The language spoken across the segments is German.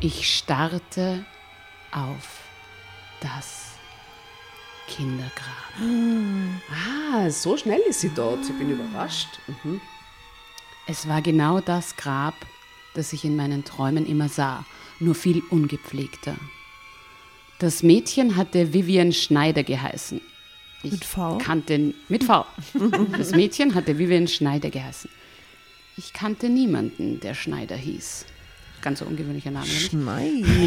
Ich starte auf das Kindergrab. Ah, so schnell ist sie dort. Ich bin überrascht. Mhm. Es war genau das Grab, das ich in meinen Träumen immer sah, nur viel ungepflegter. Das Mädchen hatte Vivian Schneider geheißen. Ich mit V? Kannte, mit V. Das Mädchen hatte Vivian Schneider geheißen. Ich kannte niemanden, der Schneider hieß ganz so ungewöhnlicher Name. Schneider.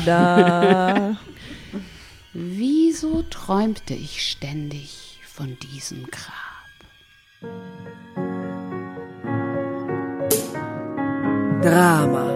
Wieso träumte ich ständig von diesem Grab? Drama.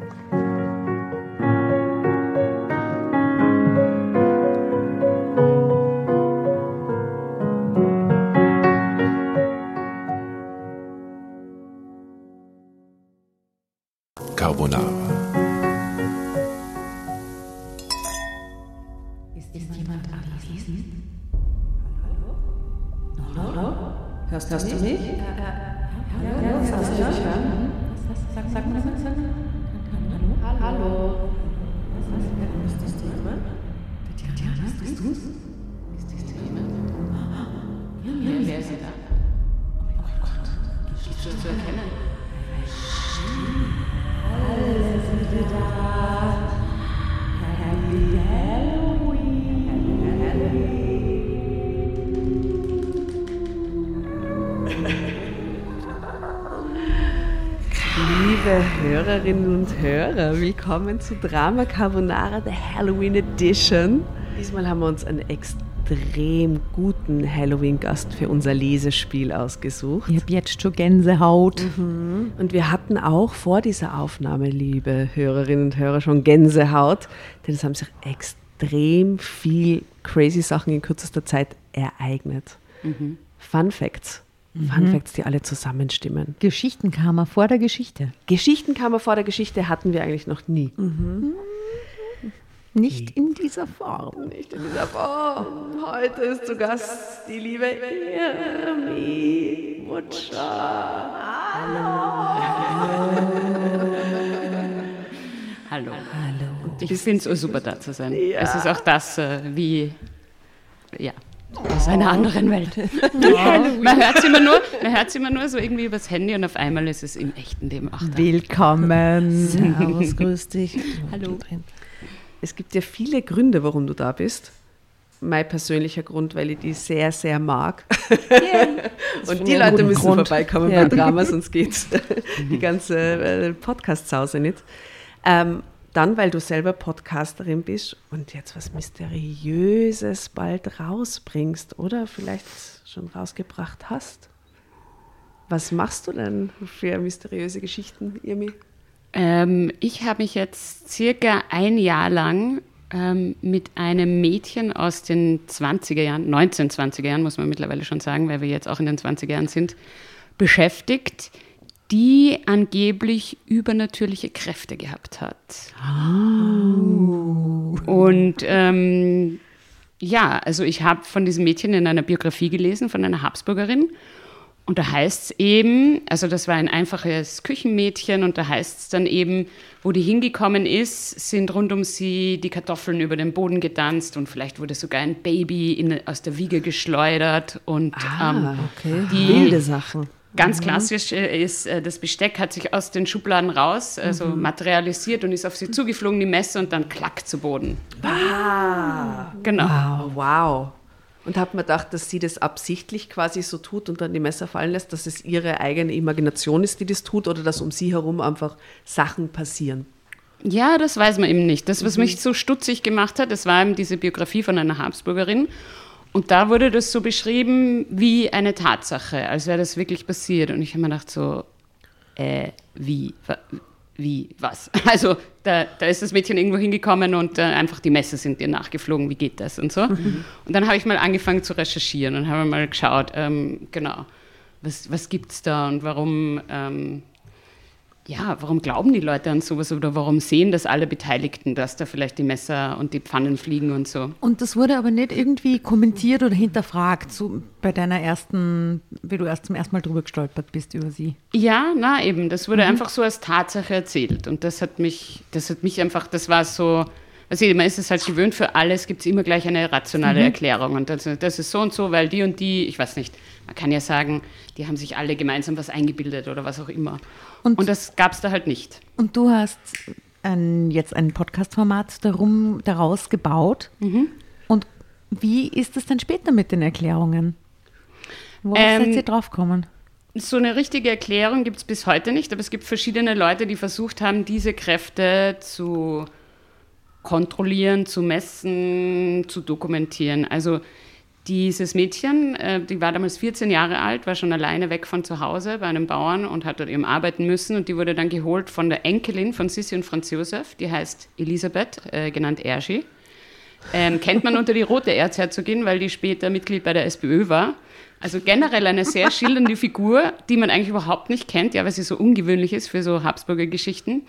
Carbonara. Ist, ist jemand anwesend? Hallo? Hallo? Hörst, hörst du mich? Ja, ja, ja, kannst du mich hören? Sag, sag mal, sag, sag. Hallo? Hallo? Ist das jemand? Tatjana, bist du's? Ist das jemand? Ja, wer ist denn da? Oh Gott. Ist zu erkennen? Alle Liebe Hörerinnen und Hörer, willkommen zu Drama Carbonara, der Halloween Edition. Diesmal haben wir uns einen extrem guten Halloween-Gast für unser Lesespiel ausgesucht. Ich hab jetzt schon Gänsehaut. Und wir hatten auch vor dieser Aufnahme, liebe Hörerinnen und Hörer, schon Gänsehaut, denn es haben sich extrem viel crazy Sachen in kürzester Zeit ereignet. Fun Facts. Fun Facts, die alle zusammenstimmen. Geschichtenkammer vor der Geschichte. Geschichtenkammer vor der Geschichte hatten wir eigentlich noch nie. Nicht in dieser Form. Nicht in dieser Form. Heute ist zu Gast die liebe Irmi Mutscher. Hallo. Hallo. Ich finde es so super, da zu sein. Ja. Es ist auch das, äh, wie, ja, aus einer anderen Welt. man hört es immer, nur- man hört's immer nur so irgendwie übers Handy und auf einmal ist es im echten Leben auch da. Willkommen. Servus, grüß dich. Hallo. Es gibt ja viele Gründe, warum du da bist. Mein persönlicher Grund, weil ich die sehr, sehr mag. Yeah. Und die Leute müssen Grund. vorbeikommen ja. bei Drama, sonst geht die ganze äh, Podcast-Sause nicht. Ähm, dann, weil du selber Podcasterin bist und jetzt was Mysteriöses bald rausbringst oder vielleicht schon rausgebracht hast. Was machst du denn für mysteriöse Geschichten, Irmi? Ähm, ich habe mich jetzt circa ein Jahr lang ähm, mit einem Mädchen aus den 20er Jahren, 1920er Jahren muss man mittlerweile schon sagen, weil wir jetzt auch in den 20er Jahren sind, beschäftigt, die angeblich übernatürliche Kräfte gehabt hat. Oh. Und ähm, ja, also ich habe von diesem Mädchen in einer Biografie gelesen, von einer Habsburgerin. Und da heißt es eben, also das war ein einfaches Küchenmädchen und da heißt es dann eben, wo die hingekommen ist, sind rund um sie die Kartoffeln über den Boden getanzt und vielleicht wurde sogar ein Baby in, aus der Wiege geschleudert und ah, ähm, okay. die wilde Sachen. Ganz mhm. klassisch äh, ist, äh, das Besteck hat sich aus den Schubladen raus, also mhm. materialisiert und ist auf sie zugeflogen, die Messe, und dann klack zu Boden. Ah, genau. Wow, wow. Und hat man gedacht, dass sie das absichtlich quasi so tut und dann die Messer fallen lässt, dass es ihre eigene Imagination ist, die das tut, oder dass um sie herum einfach Sachen passieren? Ja, das weiß man eben nicht. Das, was mhm. mich so stutzig gemacht hat, das war eben diese Biografie von einer Habsburgerin. Und da wurde das so beschrieben wie eine Tatsache, als wäre das wirklich passiert. Und ich habe mir gedacht so, äh, wie, wie, was? Also da, da ist das Mädchen irgendwo hingekommen und äh, einfach die Messer sind ihr nachgeflogen, wie geht das und so. Mhm. Und dann habe ich mal angefangen zu recherchieren und habe mal geschaut, ähm, genau, was, was gibt es da und warum ähm, ja, warum glauben die Leute an sowas oder warum sehen das alle Beteiligten, dass da vielleicht die Messer und die Pfannen fliegen und so? Und das wurde aber nicht irgendwie kommentiert oder hinterfragt so bei deiner ersten, wie du erst zum ersten Mal drüber gestolpert bist über sie? Ja, na eben, das wurde mhm. einfach so als Tatsache erzählt und das hat mich, das hat mich einfach, das war so, also man ist es halt gewöhnt, für alles gibt es immer gleich eine rationale mhm. Erklärung. Und das, das, ist so und so, weil die und die, ich weiß nicht, man kann ja sagen, die haben sich alle gemeinsam was eingebildet oder was auch immer. Und, und das gab es da halt nicht. Und du hast ein, jetzt ein Podcast-Format darum, daraus gebaut. Mhm. Und wie ist es denn später mit den Erklärungen? Worauf ähm, seid ihr draufgekommen? So eine richtige Erklärung gibt es bis heute nicht, aber es gibt verschiedene Leute, die versucht haben, diese Kräfte zu kontrollieren, zu messen, zu dokumentieren. Also dieses Mädchen, äh, die war damals 14 Jahre alt, war schon alleine weg von zu Hause bei einem Bauern und hat dort eben arbeiten müssen. Und die wurde dann geholt von der Enkelin von Sissi und Franz Josef, die heißt Elisabeth, äh, genannt Ergi. Ähm, kennt man unter die rote Erzherzogin, weil die später Mitglied bei der SPÖ war. Also generell eine sehr schildernde Figur, die man eigentlich überhaupt nicht kennt, ja, weil sie so ungewöhnlich ist für so Habsburger Geschichten.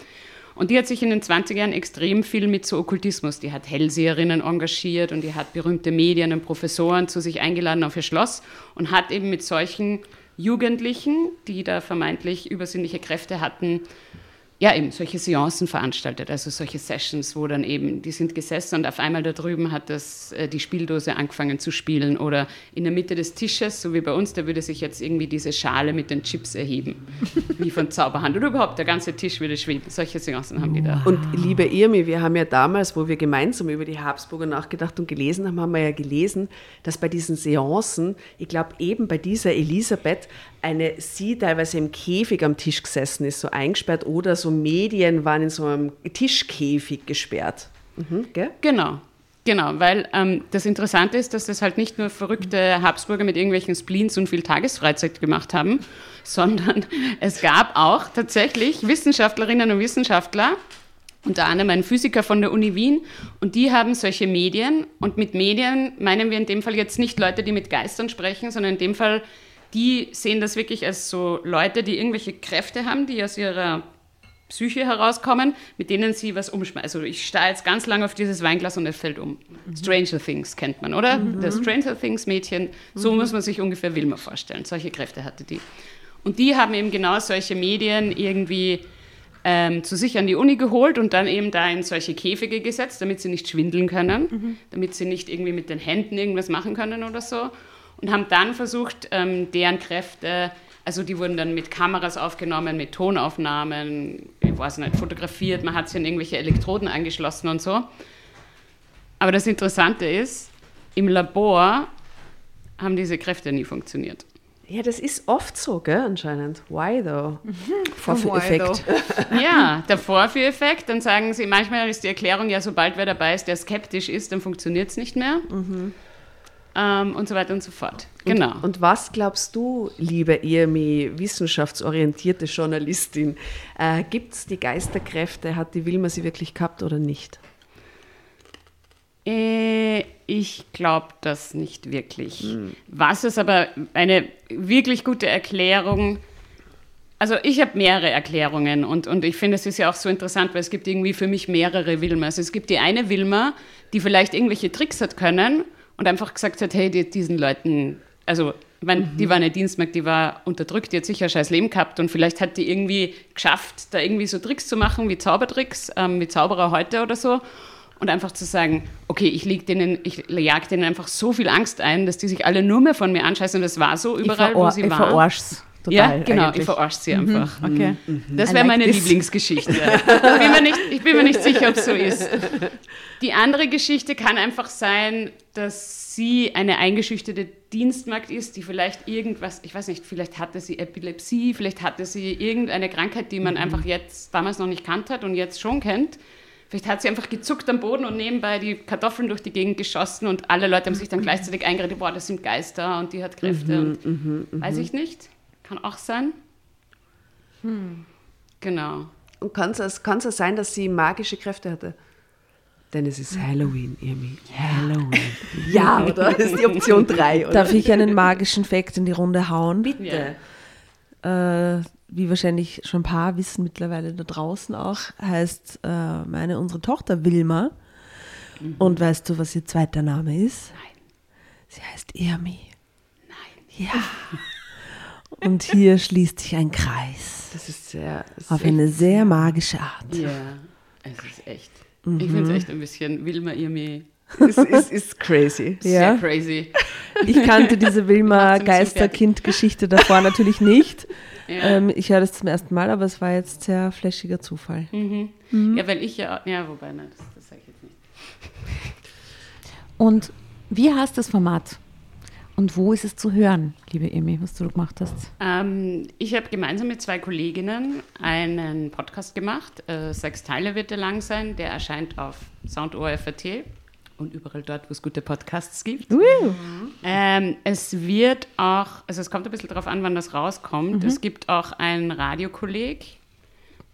Und die hat sich in den 20er Jahren extrem viel mit so Okkultismus, die hat Hellseherinnen engagiert und die hat berühmte Medien und Professoren zu sich eingeladen auf ihr Schloss und hat eben mit solchen Jugendlichen, die da vermeintlich übersinnliche Kräfte hatten, ja, eben solche Seancen veranstaltet, also solche Sessions, wo dann eben, die sind gesessen und auf einmal da drüben hat das, äh, die Spieldose angefangen zu spielen oder in der Mitte des Tisches, so wie bei uns, da würde sich jetzt irgendwie diese Schale mit den Chips erheben, wie von Zauberhand oder überhaupt der ganze Tisch würde schweben. Solche Seancen haben die da. Und liebe Irmi, wir haben ja damals, wo wir gemeinsam über die Habsburger nachgedacht und gelesen haben, haben wir ja gelesen, dass bei diesen Seancen, ich glaube eben bei dieser Elisabeth, eine sie teilweise im Käfig am Tisch gesessen ist, so eingesperrt oder so Medien waren in so einem Tischkäfig gesperrt. Mhm, genau. Genau, weil ähm, das Interessante ist, dass das halt nicht nur verrückte Habsburger mit irgendwelchen Spleens und viel Tagesfreizeit gemacht haben, sondern es gab auch tatsächlich Wissenschaftlerinnen und Wissenschaftler, unter anderem ein Physiker von der Uni Wien, und die haben solche Medien. Und mit Medien meinen wir in dem Fall jetzt nicht Leute, die mit Geistern sprechen, sondern in dem Fall, die sehen das wirklich als so Leute, die irgendwelche Kräfte haben, die aus ihrer Psyche herauskommen, mit denen sie was umschmeißen. Also ich stehe jetzt ganz lange auf dieses Weinglas und es fällt um. Mhm. Stranger Things kennt man, oder? Mhm. Das Stranger Things Mädchen, so mhm. muss man sich ungefähr Wilma vorstellen. Solche Kräfte hatte die. Und die haben eben genau solche Medien irgendwie ähm, zu sich an die Uni geholt und dann eben da in solche Käfige gesetzt, damit sie nicht schwindeln können, mhm. damit sie nicht irgendwie mit den Händen irgendwas machen können oder so. Und haben dann versucht, ähm, deren Kräfte also die wurden dann mit Kameras aufgenommen, mit Tonaufnahmen, ich weiß nicht, fotografiert, man hat sie an irgendwelche Elektroden angeschlossen und so. Aber das Interessante ist, im Labor haben diese Kräfte nie funktioniert. Ja, das ist oft so, gell, anscheinend. Why though? Vorführeffekt. Ja, der Vorführeffekt. Dann sagen sie, manchmal ist die Erklärung ja, sobald wer dabei ist, der skeptisch ist, dann funktioniert es nicht mehr. Mhm. Ähm, und so weiter und so fort. Genau. Und, und was glaubst du, liebe Irmi, wissenschaftsorientierte Journalistin, äh, gibt es die Geisterkräfte? Hat die Wilma sie wirklich gehabt oder nicht? Äh, ich glaube das nicht wirklich. Hm. Was ist aber eine wirklich gute Erklärung? Also ich habe mehrere Erklärungen und, und ich finde, es ist ja auch so interessant, weil es gibt irgendwie für mich mehrere Wilmas. Es gibt die eine Wilma, die vielleicht irgendwelche Tricks hat können und einfach gesagt hat, hey, die, diesen Leuten, also ich meine, mhm. die war eine Dienstmarkt, die war unterdrückt, die hat sicher ein scheiß Leben gehabt und vielleicht hat die irgendwie geschafft, da irgendwie so Tricks zu machen, wie Zaubertricks, ähm, wie Zauberer heute oder so und einfach zu sagen, okay, ich leg denen, ich jag denen einfach so viel Angst ein, dass die sich alle nur mehr von mir anscheißen und das war so überall, wo sie ich waren. Verarsch's. Total, ja, genau, eigentlich. ich verarsche sie mhm. einfach. Mhm. Okay. Das wäre like meine this. Lieblingsgeschichte. ich, bin mir nicht, ich bin mir nicht sicher, ob es so ist. Die andere Geschichte kann einfach sein, dass sie eine eingeschüchterte Dienstmagd ist, die vielleicht irgendwas, ich weiß nicht, vielleicht hatte sie Epilepsie, vielleicht hatte sie irgendeine Krankheit, die man mhm. einfach jetzt damals noch nicht kannt hat und jetzt schon kennt. Vielleicht hat sie einfach gezuckt am Boden und nebenbei die Kartoffeln durch die Gegend geschossen und alle Leute haben sich dann gleichzeitig eingeredet, boah, das sind Geister und die hat Kräfte mhm, und mhm, mhm. weiß ich nicht. Kann auch sein. Hm. Genau. Und kann es sein, dass sie magische Kräfte hatte? Denn es ist Halloween, Irmi. Halloween. ja, oder? Das ist die Option 3. Darf ich einen magischen Fakt in die Runde hauen? Bitte. Ja. Äh, wie wahrscheinlich schon ein paar wissen mittlerweile da draußen auch, heißt äh, meine, unsere Tochter Wilma. Mhm. Und weißt du, was ihr zweiter Name ist? Nein. Sie heißt Irmi. Nein. Ja. Und hier schließt sich ein Kreis. Das ist sehr. Auf eine sehr magische Art. Ja, es ist echt. Mhm. Ich finde es echt ein bisschen Wilma Irmi. Es ist, ist crazy. Ja. Sehr crazy. Ich kannte diese Wilma Geisterkind-Geschichte davor natürlich nicht. Ja. Ähm, ich höre das zum ersten Mal, aber es war jetzt sehr flashiger Zufall. Mhm. Mhm. Ja, weil ich ja, ja, wobei, nein, das, das sage ich jetzt nicht. Und wie heißt das Format? Und wo ist es zu hören, liebe Emi, was du gemacht hast? Ähm, ich habe gemeinsam mit zwei Kolleginnen einen Podcast gemacht. Äh, sechs Teile wird er lang sein. Der erscheint auf SoundORFAT und überall dort, wo es gute Podcasts gibt. Mhm. Ähm, es wird auch, also es kommt ein bisschen darauf an, wann das rauskommt. Mhm. Es gibt auch einen Radiokolleg.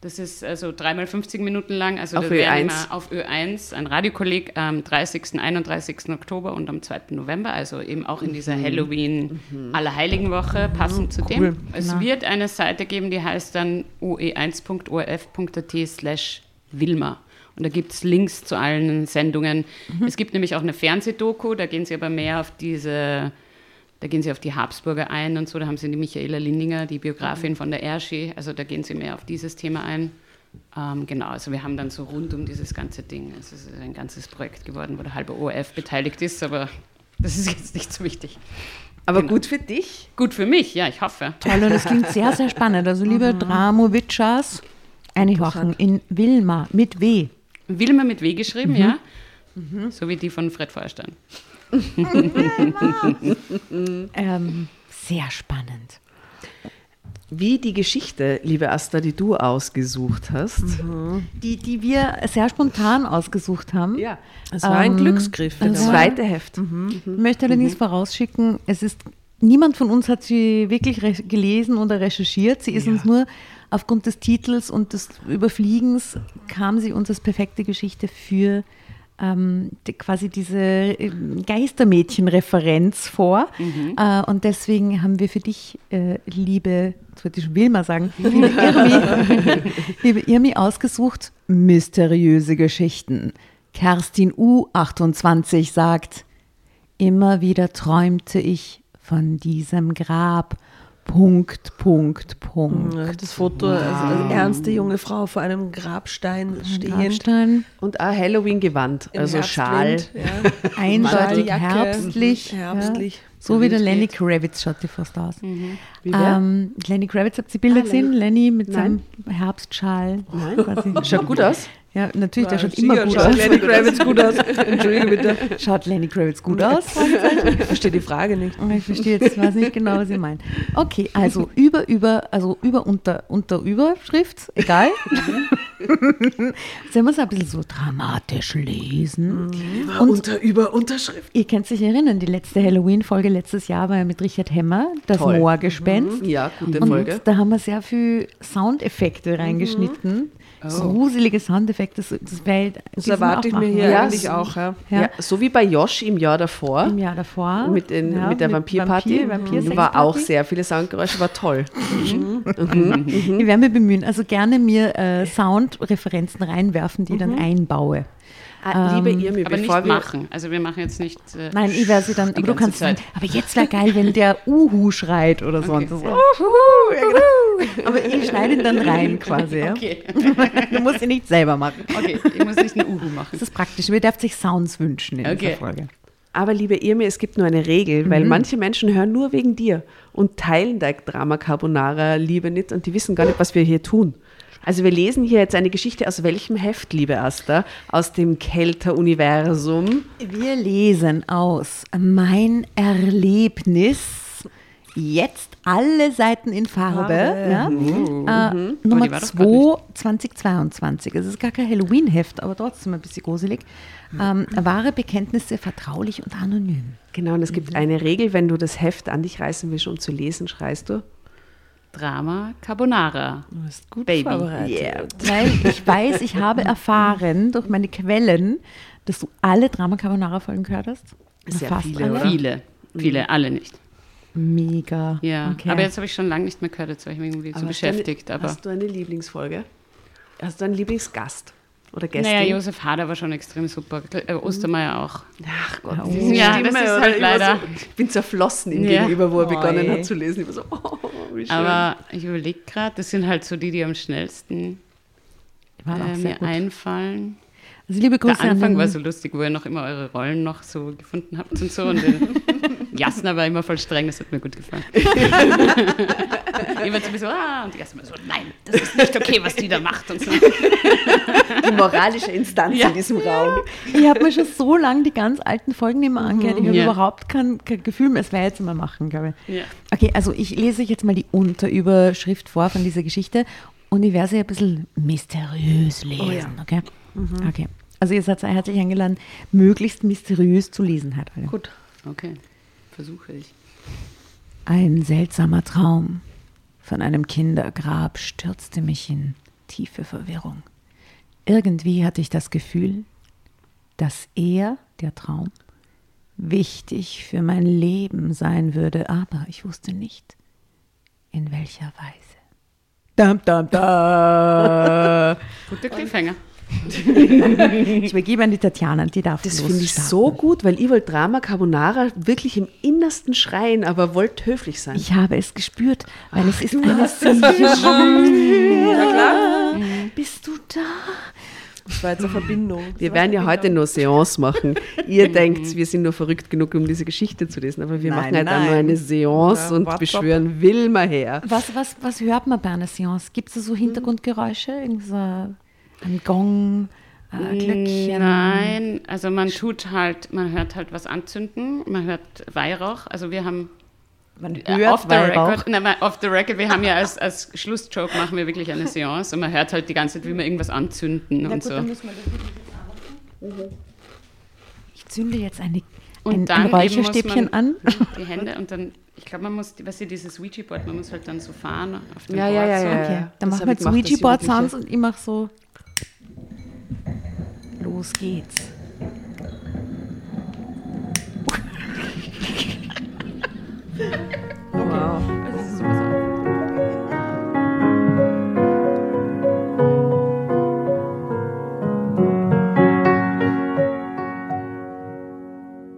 Das ist also dreimal 50 Minuten lang. Also auf Ö1. Auf Ö1, ein Radiokolleg am 30., 31. Oktober und am 2. November, also eben auch in dieser mhm. Halloween mhm. Allerheiligenwoche, passend mhm. zu dem. Cool. Es genau. wird eine Seite geben, die heißt dann oe1.orf.at slash Wilma. Und da gibt es Links zu allen Sendungen. Mhm. Es gibt nämlich auch eine Fernsehdoku, da gehen sie aber mehr auf diese, da gehen sie auf die Habsburger ein und so. Da haben sie die Michaela Lindinger, die Biografin von der Erschi, also da gehen sie mehr auf dieses Thema ein. Ähm, genau, also wir haben dann so rund um dieses ganze Ding, es ist ein ganzes Projekt geworden, wo der halbe ORF beteiligt ist, aber das ist jetzt nicht so wichtig. Aber genau. gut für dich? Gut für mich, ja, ich hoffe. Toll, und es klingt sehr, sehr spannend. Also liebe mhm. Dramowitschas, eine Woche in Wilma mit W. Wilma mit W geschrieben, mhm. ja. Mhm. So wie die von Fred Feuerstein. ähm, sehr spannend. Wie die Geschichte, liebe Asta, die du ausgesucht hast. Mhm. Die, die wir sehr spontan ausgesucht haben. Ja, es war ähm, ein Glücksgriff das zweite Heft. Mhm. Ich möchte allerdings mhm. vorausschicken, es ist, niemand von uns hat sie wirklich gelesen oder recherchiert. Sie ist ja. uns nur aufgrund des Titels und des Überfliegens kam sie uns als perfekte Geschichte für ähm, die, quasi diese ähm, Geistermädchen-Referenz vor. Mhm. Äh, und deswegen haben wir für dich, äh, liebe, das wollte ich schon Wilma sagen, liebe Irmi, liebe Irmi, ausgesucht, mysteriöse Geschichten. Kerstin U28 sagt, immer wieder träumte ich von diesem Grab Punkt, Punkt, Punkt. Das Foto, wow. also eine ernste junge Frau vor einem Grabstein stehend. Grabstein. Und ein Halloween-Gewand, also Schal. Ja. Eindeutig herbstlich. Herbstlich. Ja. So wie der Lenny Kravitz schaut die fast aus. Mhm. Ähm, Lenny Kravitz, habt ihr Bilder ah, gesehen? Lenny, Lenny mit Nein. seinem Herbstschal. Nein. Quasi. Schaut gut aus. Ja, natürlich, der schaut immer gut schaut aus. Lenny Kravitz gut aus. Entschuldige bitte. Schaut Lenny Kravitz gut aus? Ich verstehe die Frage nicht. Ich verstehe jetzt weiß nicht genau, was ihr meint. Okay, also über, über, also über, unter, unter, Überschrift, egal. Sollen wir es ein bisschen so dramatisch lesen? Und Unter, über Unterschrift. ihr könnt sich erinnern, die letzte Halloween-Folge letztes Jahr war ja mit Richard Hemmer, das. Moorgespenst. Ja, gute Und Folge. da haben wir sehr viel Soundeffekte reingeschnitten. Gruselige Soundeffekte. Das, das, wär, Das erwarte ich mir hier Ja, eigentlich so- auch. Ja. Ja. Ja, so wie bei Josh im Jahr davor. Im Jahr davor. Mit, den, Ja, mit der Vampirparty. Vampir, Vampir war auch sehr viele Soundgeräusche, war toll. Ich werde mir bemühen. Also gerne mir äh, Soundreferenzen reinwerfen, die ich dann einbaue. Ah, liebe Irmi, Aber bevor nicht wir. machen. Also wir machen jetzt nicht. Äh, Nein, ich werde sie dann, aber du kannst sagen, aber jetzt wäre geil, wenn der Uhu schreit oder so. Okay. Und so. Uhu, ja, genau. Aber ich schneide ihn dann rein quasi. Ja? Okay. Du musst ihn nicht selber machen. okay, ich muss nicht einen Uhu machen. Das ist praktisch. Wir dürfen sich Sounds wünschen in Okay. dieser Folge. Aber liebe Irmi, es gibt nur eine Regel, weil manche Menschen hören nur wegen dir und teilen dein Drama Carbonara Liebe nicht und die wissen gar nicht, was wir hier tun. Also wir lesen hier jetzt eine Geschichte aus welchem Heft, liebe Asta? Aus dem Kelter-Universum. Wir lesen aus Mein Erlebnis. Jetzt alle Seiten in Farbe. Ja? Äh, Oh, Nummer die war doch 2 2022. Es ist gar kein Halloween-Heft, aber trotzdem ein bisschen gruselig. Ähm, wahre Bekenntnisse vertraulich und anonym. Genau, und es gibt eine Regel, wenn du das Heft an dich reißen willst, um zu lesen, schreist du. Drama Carbonara. Du bist gut Baby. vorbereitet. Yeah. Weil ich weiß, ich habe erfahren durch meine Quellen, dass du alle Drama Carbonara Folgen gehört hast. Sehr Fast viele, alle. oder? Viele, viele, alle nicht. Mega. Ja, Okay. aber jetzt habe ich schon lange nicht mehr gehört, jetzt war ich mich irgendwie so Aber hast du eine- beschäftigt. Aber Hast du eine Lieblingsfolge? Hast du einen Lieblingsgast? Oder Gästin? naja, Josef Hader war schon extrem super. Äh. Ostermeier auch. Ach Gott, Oh. diese Ja, Stimme, das ist halt leider- So, ich bin zerflossen ihm Ja. gegenüber, wo er Oi. begonnen hat zu lesen. Ich war so, oh, wie schön. Aber ich überlege gerade, das sind halt so die, die am schnellsten äh, mir gut. einfallen. Also liebe Grüße Der Anfang an war so lustig, wo ihr noch immer eure Rollen noch so gefunden habt und so. Und Jasna war immer voll streng, das hat mir gut gefallen. Immer so, ah, und die Jasna war so, nein, das ist nicht okay, was die da macht und so. die moralische Instanz Ja. in diesem Raum. Ich habe mir schon so lange die ganz alten Folgen nicht mehr angehört. Ich habe Ja. überhaupt kein, kein Gefühl mehr. Es werde ich jetzt mal machen, glaube ich. Ja. Okay, also ich lese euch jetzt mal die Unterüberschrift vor von dieser Geschichte und ich werde sie ein bisschen mysteriös lesen, okay? Okay. Also ihr seid herzlich eingeladen, möglichst mysteriös zu lesen halt. Gut. Okay, versuche ich. Ein seltsamer Traum von einem Kindergrab stürzte mich in tiefe Verwirrung. Irgendwie hatte ich das Gefühl, dass er, der Traum, wichtig für mein Leben sein würde, aber ich wusste nicht, in welcher Weise. Dam, dam, da. Guter Cliffhanger. Ich übergebe an die Tatjana, die darf Das finde ich so gut, weil ich wollte Drama Carbonara wirklich im Innersten schreien, aber wollte höflich sein. Ich habe es gespürt, weil es ist eine hast es. Ja, klar. Bist du da? Das war jetzt eine Verbindung. Wir werden ja heute nur Seance machen. Ihr denkt, wir sind nur verrückt genug, um diese Geschichte zu lesen, aber wir Nein, machen halt auch nur nein. eine Seance Ja, und beschwören Wilma her. Was, was, was hört man bei einer Seance? Gibt es da so Hintergrundgeräusche? Irgend so ein Gong, ein Glöckchen? Nein, also man tut halt, man hört halt was anzünden, man hört Weihrauch. Also wir haben Man äh, hört off the Weihrauch. record, nein, off the record, wir haben ja als, als Schlussjoke machen wir wirklich eine Seance und man hört halt die ganze Zeit, wie wir irgendwas anzünden und so. Ich zünde jetzt eine, Und ein, dann ein Räucherstäbchen an. Die Hände und dann, ich glaube, man muss, was ihr dieses Ouija-Board, man muss halt dann so fahren auf dem Ja, Board. ja, ja, so. ja. Okay, dann das machen wir jetzt gemacht, dass ich Ouija-Board wirklich- Sounds und ich mache so. Los geht's. Wow.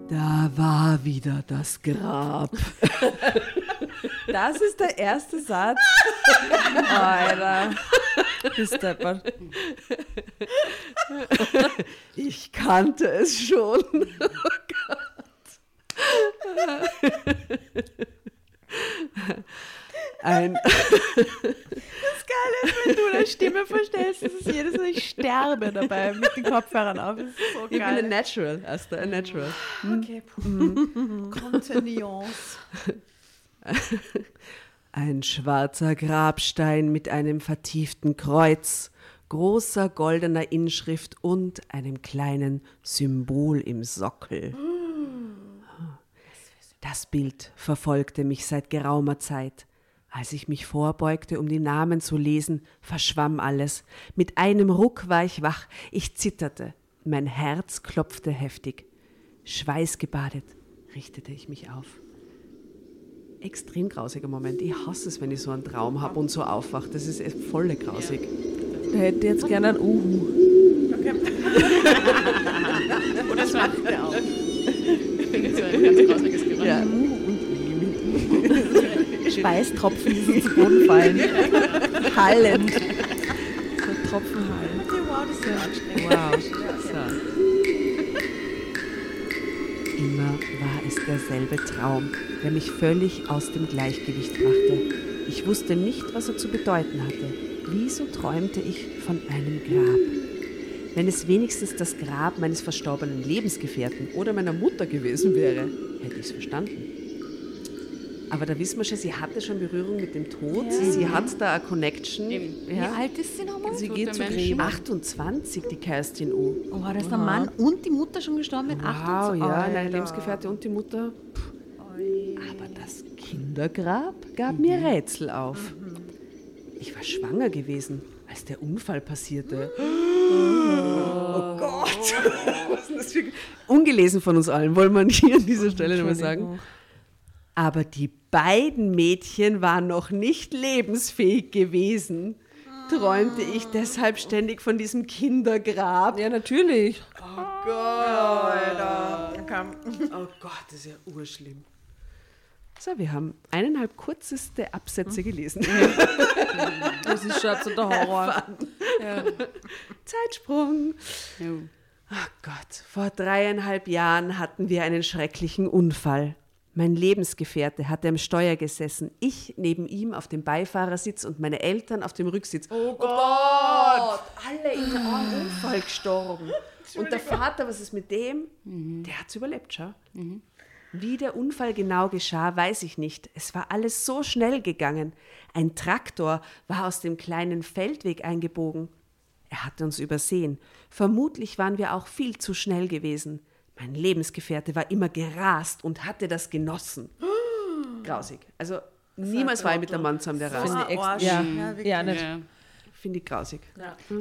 Da war wieder das Grab. Das ist der erste Satz. Alter. Bist deppert. Ich kannte es schon. Oh Gott. Ein, Wenn du deine Stimme verstellst, das ist jedes Mal, ich sterbe dabei mit den Kopfhörern auf. Das ist so Ich bin geil. ein Natural, Asta, ein Natural. Okay. Contenance. Ein schwarzer Grabstein mit einem vertieften Kreuz, großer goldener Inschrift und einem kleinen Symbol im Sockel. Das Bild verfolgte mich seit geraumer Zeit. Als ich mich vorbeugte, um die Namen zu lesen, verschwamm alles. Mit einem Ruck war ich wach. Ich zitterte. Mein Herz klopfte heftig. Schweißgebadet richtete ich mich auf. Extrem grausiger Moment. Ich hasse es, wenn ich so einen Traum habe und so aufwache. Das ist voll grausig. Da hätte ich jetzt gerne ein Uhu. Oder es macht er auch. Klingt so ein ganz grausiges Geräusch. Ja. Schweißtropfen, die zu Boden fallen. Hallend. So Tropfen hallen. Wow, das ist ja anstrengend. Wow. So. Immer war es derselbe Traum, der mich völlig aus dem Gleichgewicht brachte. Ich wusste nicht, was er zu bedeuten hatte. Wieso träumte ich von einem Grab? Wenn es wenigstens das Grab meines verstorbenen Lebensgefährten oder meiner Mutter gewesen wäre, hätte ich es verstanden. Aber da wissen wir schon, sie hatte schon Berührung mit dem Tod. Sie hat da eine Connection. Eben. Wie Ja. alt ist sie nochmal? Sie Tote geht zu. Gräben. 28, die Kerstin U. Oh, da ist der Mann und die Mutter schon gestorben mit Wow, 28. ja, Alter. deine Lebensgefährte und die Mutter. Aber das Kindergrab gab mir Rätsel auf. Ich war schwanger gewesen, als der Unfall passierte. Oh, Gott! Was ist das für... Ungelesen von uns allen, wollen wir hier an dieser Stelle nochmal sagen. Aber die beiden Mädchen waren noch nicht lebensfähig gewesen. Träumte ich deshalb ständig von diesem Kindergrab. Ja, natürlich. Oh Gott, das ist ja urschlimm. So, wir haben eineinhalb kürzeste Absätze gelesen. Das ist schon so der Horror. Zeitsprung. Ja. Ach Gott, vor dreieinhalb Jahren hatten wir einen schrecklichen Unfall. Mein Lebensgefährte hatte am Steuer gesessen, ich neben ihm auf dem Beifahrersitz und meine Eltern auf dem Rücksitz. Oh Gott! Alle in einem Unfall gestorben. Und der Vater, was ist mit dem? Der hat es überlebt, schau. Wie der Unfall genau geschah, weiß ich nicht. Es war alles so schnell gegangen. Ein Traktor war aus dem kleinen Feldweg eingebogen. Er hatte uns übersehen. Vermutlich waren wir auch viel zu schnell gewesen. Mein Lebensgefährte war immer gerast und hatte das genossen. Grausig. Also niemals war ich mit einem Mann zusammen, der rast. Finde ich Arsch. extra. Ja, Ja, ja, nicht. Ja. Finde ich grausig.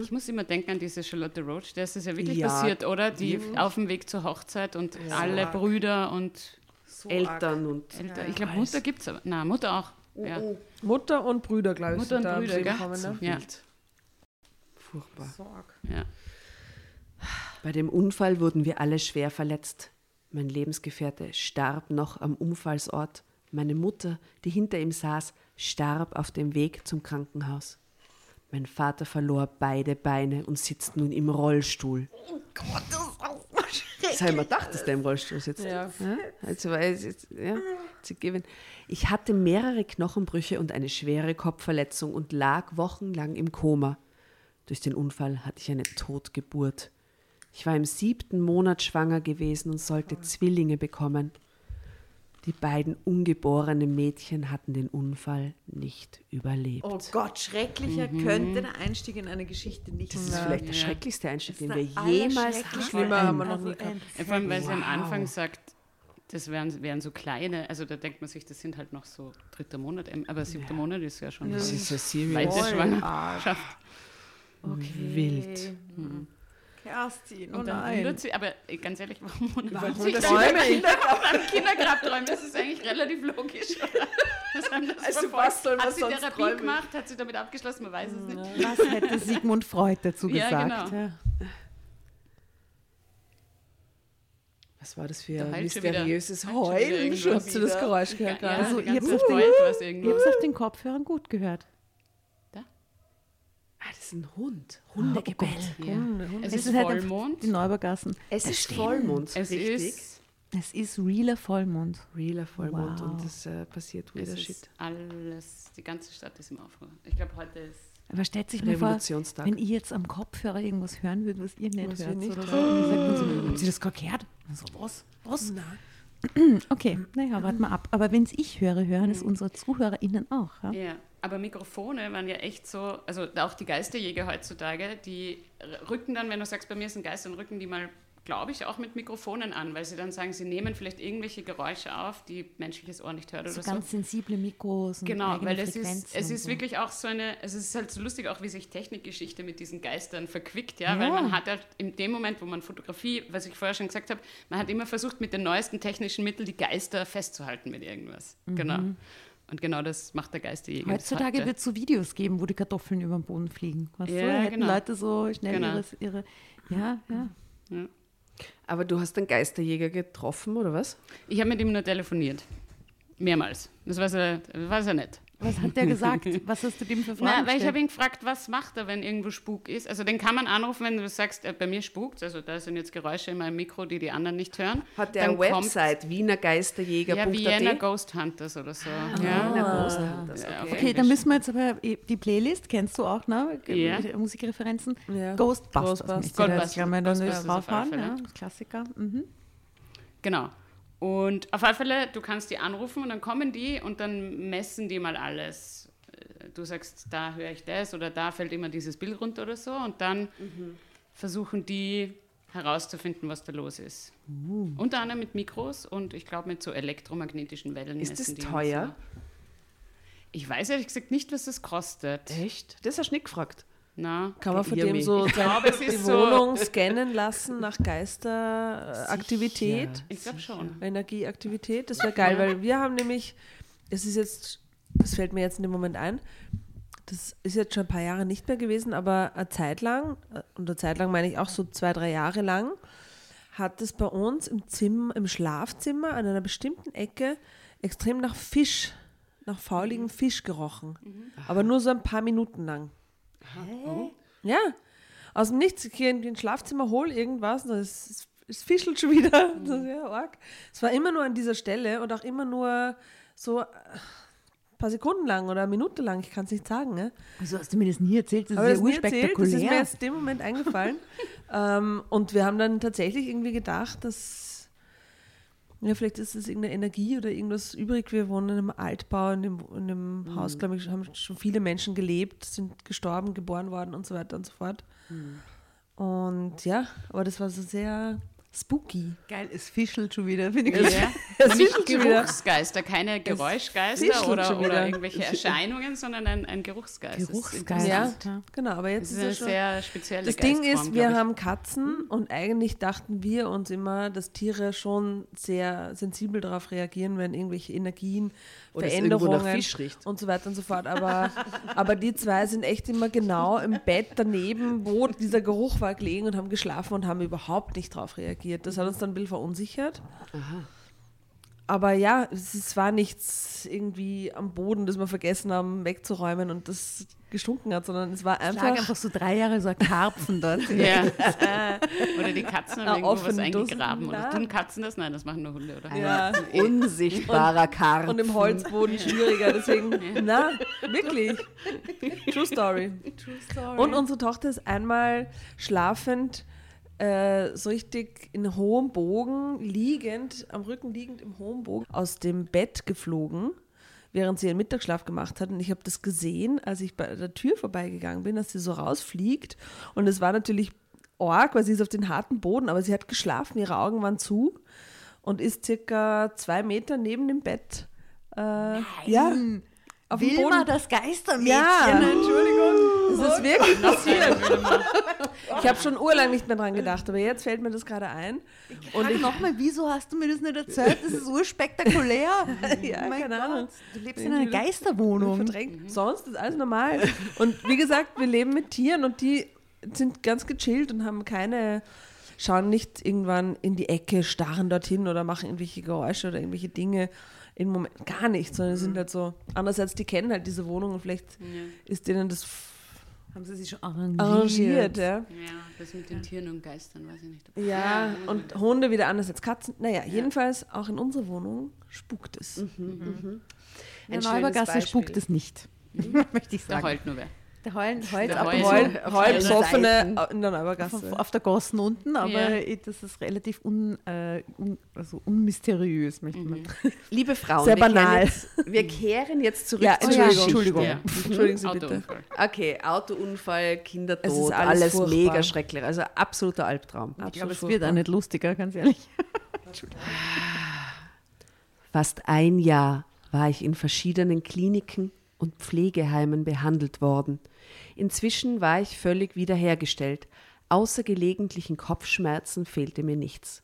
Ich muss immer denken an diese Charlotte Roach, der ist das ja wirklich Ja, passiert, oder? Die auf dem Weg zur Hochzeit und alle Brüder und Eltern und Eltern. Ich glaube, Mutter gibt es aber. Nein, Mutter auch. Ja. Mutter und Brüder, glaube ich. Mutter und Brüder, gell? Ne? Ja. Furchtbar. ja. Bei dem Unfall wurden wir alle schwer verletzt. Mein Lebensgefährte starb noch am Unfallsort. Meine Mutter, die hinter ihm saß, starb auf dem Weg zum Krankenhaus. Mein Vater verlor beide Beine und sitzt nun im Rollstuhl. Oh Gott, das ist auch Das habe ich mir gedacht, dass der im Rollstuhl sitzt. Ja. Also, jetzt, ja, zu geben. Ich hatte mehrere Knochenbrüche und eine schwere Kopfverletzung und lag wochenlang im Koma. Durch den Unfall hatte ich eine Totgeburt. Ich war im siebten Monat schwanger gewesen und sollte Zwillinge bekommen. Die beiden ungeborenen Mädchen hatten den Unfall nicht überlebt. Oh Gott, schrecklicher könnte der Einstieg in eine Geschichte nicht das ist sein. vielleicht der Ja. schrecklichste Einstieg, den wir der jemals allerschrecklichste Schlimmer haben wir noch nie Also gehabt. ein Ja, Vor allem, weil sie am Wow. Anfang sagt, das wären, wären so kleine, also da denkt man sich, das sind halt noch so dritter Monat, ähm, aber siebter Monat ist ja schon Das ist so serious. weite Schwangerschaft. Wild. Kerstin, oh Und dann nein. wundert sie, aber äh, ganz ehrlich, warum wundert sich das Träume? Kindergrab, Kindergrab träumen? Das ist eigentlich relativ logisch, einem das Also was soll man Hat sie sonst Therapie träumen? gemacht? Hat sie damit abgeschlossen? Man weiß es nicht. Was hätte Sigmund Freud dazu Ja, gesagt? genau. Ja. Was war das für ein mysteriöses wieder Heulen schon Hast du das? Geräusch gehört Ja? Also, auf was Ich habe es auf den Kopfhörern gut gehört. Das ist ein Hund. Hundegebell. Ja. Es, Es ist halt Vollmond. Die Neubergassen. es ist Vollmond, Es richtig. ist, Es ist realer Vollmond. Realer Vollmond Wow. und es äh, passiert ist Shit. alles, die ganze Stadt ist im Aufruhr. Ich glaube, heute ist Aber stellt sich mal vor, Revolutionstag. wenn ich jetzt am Kopfhörer irgendwas hören würde, was ihr nicht Was hört nicht oder so. So, haben Sie das gerade gehört? So, was? Was? Okay, naja, warten wir ab. Aber wenn es ich höre, hören es unsere ZuhörerInnen auch. Ja? Ja, aber Mikrofone waren ja echt so, also auch die Geisterjäger heutzutage, die rücken dann, wenn du sagst, bei mir ist ein Geist, dann rücken die mal, glaube ich, auch mit Mikrofonen an, weil sie dann sagen, sie nehmen vielleicht irgendwelche Geräusche auf, die menschliches Ohr nicht hört oder So so. ganz sensible Mikros und Genau, weil es ist, Frequenzen es und ist so. wirklich auch so eine, es ist halt so lustig auch, wie sich Technikgeschichte mit diesen Geistern verquickt, ja, Ja. weil man hat halt in dem Moment, wo man Fotografie, was ich vorher schon gesagt habe, man hat immer versucht, mit den neuesten technischen Mitteln die Geister festzuhalten mit irgendwas. Genau. Und genau das macht der Geisterjäger. bis Heutzutage wird es so Videos geben, wo die Kartoffeln über den Boden fliegen. Weißt du? Ja, Da hätten genau. Leute so schnell Genau. ihre, ihre. Ja, ja. Aber du hast einen Geisterjäger getroffen, oder was? Ich habe mit ihm nur telefoniert. Mehrmals. Das war sehr, war sehr nett. Was hat der gesagt? Was hast du dem für Fragen Na, weil ich habe ihn gefragt, was macht er, wenn irgendwo Spuk ist. Also den kann man anrufen, wenn du sagst, äh, bei mir spukt. Also da sind jetzt Geräusche in meinem Mikro, die die anderen nicht hören. Hat der eine kommt- Website, wienergeisterjäger.at? Ja, Vienna Ghost Hunters oder so. Ah, ja. Wiener Ghost Hunters, Ja, okay. Okay, dann müssen wir jetzt aber eh, die Playlist, kennst du auch, ne? Ja. Mit Musikreferenzen. Ja. Ghostbusters. Ghostbusters. Ghostbusters. Ghostbusters raufhauen, alle ja, Fälle. Klassiker. Mhm. Genau. Und auf alle Fälle, du kannst die anrufen und dann kommen die und dann messen die mal alles. Äh, Du sagst, da höre ich das oder da fällt immer dieses Bild runter oder so und dann versuchen die herauszufinden, was da los ist. Unter anderem mit Mikros und ich glaube mit so elektromagnetischen Wellen. Ist das teuer? So. Ich weiß ehrlich gesagt nicht, was das kostet. Echt? Das hast du nicht gefragt. Na, Kann man von dem so glaube, es die so- Wohnung scannen lassen nach Geisteraktivität, ich glaube schon. Energieaktivität? Das wäre geil, weil wir haben nämlich, das ist jetzt, das fällt mir jetzt in dem Moment ein, das ist jetzt schon ein paar Jahre nicht mehr gewesen, aber eine Zeit lang, und eine Zeit lang meine ich auch so zwei, drei Jahre lang, hat es bei uns im Zimmer, im Schlafzimmer an einer bestimmten Ecke extrem nach Fisch, nach fauligem Fisch gerochen. Aber nur so ein paar Minuten lang. Ja, aus dem Nichts. Ich gehe in ein Schlafzimmer, hole irgendwas und es, fischelt schon wieder. Das ist ja arg. Es war immer nur an dieser Stelle und auch immer nur so äh, ein paar Sekunden lang oder eine Minute lang. Ich kann es nicht sagen. Ne? Also hast du mir das nie erzählt, das Aber ist das ja erzählt, das ist mir urspektakulär. jetzt in dem Moment eingefallen. ähm, und wir haben dann tatsächlich irgendwie gedacht, dass ja, vielleicht ist es irgendeine Energie oder irgendwas übrig. Wir wohnen in einem Altbau, in dem, in dem Mhm. Haus, glaube ich, haben schon viele Menschen gelebt, sind gestorben, geboren worden und so weiter und so fort. Mhm. Und ja, aber das war so sehr spooky. Geil, es fischelt schon wieder, finde ich gut. Ja. Es Nicht fischelt schon wieder. Geruchsgeister, keine Geräuschgeister oder, oder irgendwelche Erscheinungen, sondern ein, ein Geruchsgeist. Das ist Geruchsgeist. Ja, genau, aber jetzt Das ist ist eine es schon... sehr spezielle Das Ding ist, wir haben Katzen und eigentlich dachten wir uns immer, dass Tiere schon sehr sensibel darauf reagieren, wenn irgendwelche Energien, Oder Veränderungen und so weiter und so fort. Aber, aber die zwei sind echt immer genau im Bett daneben, wo dieser Geruch war, gelegen und haben geschlafen und haben überhaupt nicht darauf reagiert. Das hat uns dann ein bisschen verunsichert. Aber ja, es war nichts irgendwie am Boden, das wir vergessen haben wegzuräumen und das gestunken hat, sondern es war einfach einfach so drei Jahre so ein Karpfen dort. Ja. oder die Katzen Ja, haben irgendwo was eingegraben. Oder tun Katzen das? Nein, das machen nur Hunde, oder? Ja. Unsichtbarer Karpfen. Und im Holzboden schwieriger, deswegen, na, wirklich. True story. Und unsere Tochter ist einmal schlafend, äh, so richtig in hohem Bogen, liegend, am Rücken liegend im hohen Bogen, aus dem Bett geflogen, während sie ihren Mittagsschlaf gemacht hat. Und ich habe das gesehen, als ich bei der Tür vorbeigegangen bin, dass sie so rausfliegt. Und es war natürlich arg, weil sie ist auf den harten Boden, aber sie hat geschlafen, ihre Augen waren zu und ist circa zwei Meter neben dem Bett. Äh, Ja, auf dem Wilma, Boden. das Geistermädchen. Ja. Entschuldigung. Das ist wirklich passiert. Ich habe schon urlang nicht mehr dran gedacht, aber jetzt fällt mir das gerade ein. Und Und ich, nochmal, wieso hast du mir das nicht erzählt? Das ist urspektakulär. Ja, Oh keine Ahnung. Gott, Du lebst in einer Geisterwohnung. verdrängt. Sonst ist alles normal. Und wie gesagt, wir leben mit Tieren und die sind ganz gechillt und haben keine, schauen nicht irgendwann in die Ecke, starren dorthin oder machen irgendwelche Geräusche oder irgendwelche Dinge. Im Moment gar nicht, sondern sind halt so. Andererseits, die kennen halt diese Wohnung und vielleicht ist denen das Haben sie sich schon arrangiert. arrangiert. Ja. Ja, das mit den Tieren und Geistern, weiß ich nicht. Ja, und Hunde wieder anders als Katzen. Naja, jedenfalls auch in unserer Wohnung spukt es. In der Ein schönes Neubergasse spukt es nicht. Möchte ich Da sagen. heult nur wer. Heulen, Holz Der ab Heulen. Heul, Heul, Heul besoffene Seiten. in der Neubergasse. auf, auf der Gassen unten, aber Ja. das ist relativ un, äh, un, also unmysteriös, möchte man. Liebe Frauen, Sehr wir kehren banal. Jetzt, wir kehren jetzt zurück Ja, Entschuldigung. Entschuldigung. Ja. Entschuldigen Sie bitte. Autounfall. Okay, Autounfall, Kindertod, Es alles, ist alles alles furchtbar. mega schrecklich. Also absoluter Albtraum. Ich glaube, es Absolut wird auch nicht lustiger, ganz ehrlich. Fast ein Jahr war ich in verschiedenen Kliniken und Pflegeheimen behandelt worden. Inzwischen war ich völlig wiederhergestellt. Außer gelegentlichen Kopfschmerzen fehlte mir nichts.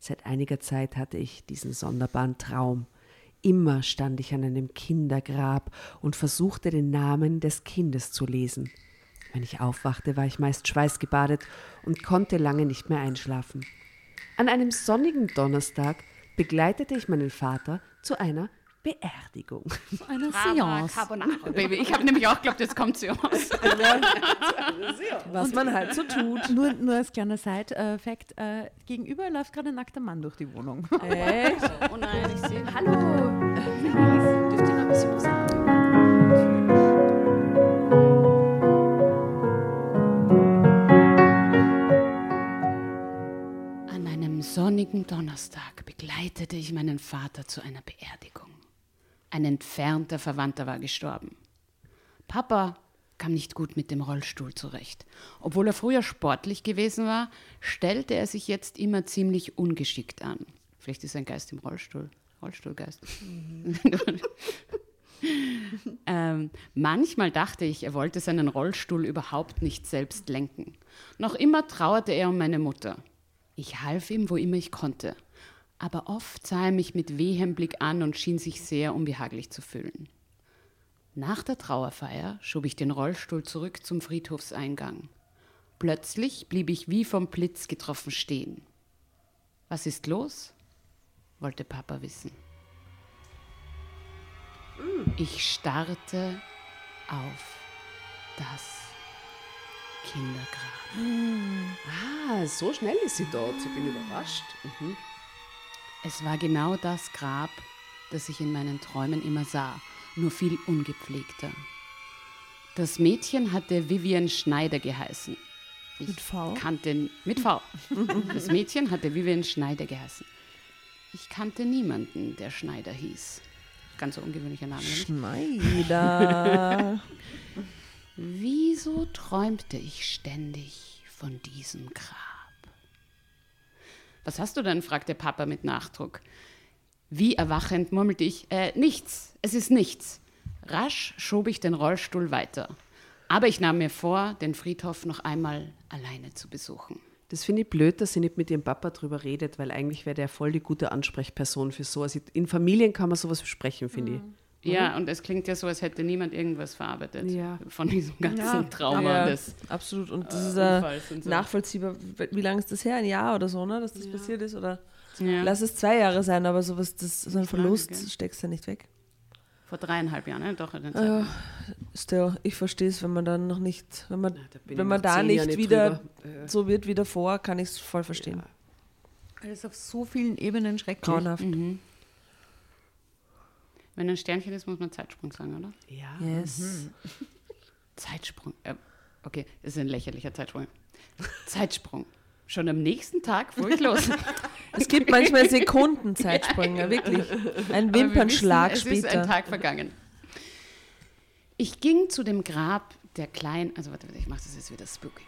Seit einiger Zeit hatte ich diesen sonderbaren Traum. Immer stand ich an einem Kindergrab und versuchte den Namen des Kindes zu lesen. Wenn ich aufwachte, war ich meist schweißgebadet und konnte lange nicht mehr einschlafen. An einem sonnigen Donnerstag begleitete ich meinen Vater zu einer Beerdigung. Eine Carbonara, Carbonara, Baby. Ich habe nämlich auch geglaubt, jetzt kommt sie raus. Was man halt so tut. Nur, nur als kleiner Side-Fact: äh, Gegenüber läuft gerade ein nackter Mann durch die Wohnung. Echt? Oh nein, ich sehe. Hallo. Dürft ihr noch ein bisschen Musik machen? An einem sonnigen Donnerstag begleitete ich meinen Vater zu einer Beerdigung. Ein entfernter Verwandter war gestorben. Papa kam nicht gut mit dem Rollstuhl zurecht. Obwohl er früher sportlich gewesen war, stellte er sich jetzt immer ziemlich ungeschickt an. Vielleicht ist ein Geist im Rollstuhl. Rollstuhlgeist. ähm, manchmal dachte ich, er wollte seinen Rollstuhl überhaupt nicht selbst lenken. Noch immer trauerte er um meine Mutter. Ich half ihm, wo immer ich konnte. Aber oft sah er mich mit wehem Blick an und schien sich sehr unbehaglich zu fühlen. Nach der Trauerfeier schob ich den Rollstuhl zurück zum Friedhofseingang. Plötzlich blieb ich wie vom Blitz getroffen stehen. Was ist los? wollte Papa wissen. Ich starrte auf das Kindergrab. Ah, so schnell ist sie dort. Ich bin überrascht. Mhm. Es war genau das Grab, das ich in meinen Träumen immer sah, nur viel ungepflegter. Das Mädchen hatte Vivian Schneider geheißen. Ich Mit V? Kannte, mit V. Das Mädchen hatte Vivian Schneider geheißen. Ich kannte niemanden, der Schneider hieß. Ganz so ungewöhnlicher Name. Schneider. Wieso träumte ich ständig von diesem Grab? Was hast du denn? fragte Papa mit Nachdruck. Wie erwachend murmelte ich, äh, nichts, es ist nichts. Rasch schob ich den Rollstuhl weiter. Aber ich nahm mir vor, den Friedhof noch einmal alleine zu besuchen. Das finde ich blöd, dass sie nicht mit ihrem Papa drüber redet, weil eigentlich wäre der voll die gute Ansprechperson für so. Also in Familien kann man sowas besprechen, finde ich. Ja, und es klingt ja so, als hätte niemand irgendwas verarbeitet Ja. von diesem ganzen Ja, Trauma. des, Absolut. Und das äh, ist so. nachvollziehbar. Wie lange ist das her? Ein Jahr oder so, ne? Dass das passiert ist? Oder Ja. lass es zwei Jahre sein, aber sowas, das, so ein Verlust gell? steckst du nicht weg. Vor dreieinhalb Jahren, ne? Doch, in den Ja, Zeiten. still, ich verstehe es, wenn man dann noch nicht, wenn man, ich wenn man da nicht nicht wieder drüber. Äh. so wird wie davor, kann ich es voll verstehen. Alles auf so vielen Ebenen schrecklich. Grauenhaft. Mhm. Wenn ein Sternchen ist, muss man Zeitsprung sagen, oder? Ja. Yes. Zeitsprung. Äh, okay, das ist ein lächerlicher Zeitsprung. Zeitsprung. Schon am nächsten Tag fuhr ich los. Es gibt manchmal Sekundenzeitsprünge, wirklich. Ein Aber wir Wimpernschlag wissen, Es ist ein später. Tag vergangen. Ich ging zu dem Grab der kleinen, also warte, warte, ich mache das jetzt wieder spooky.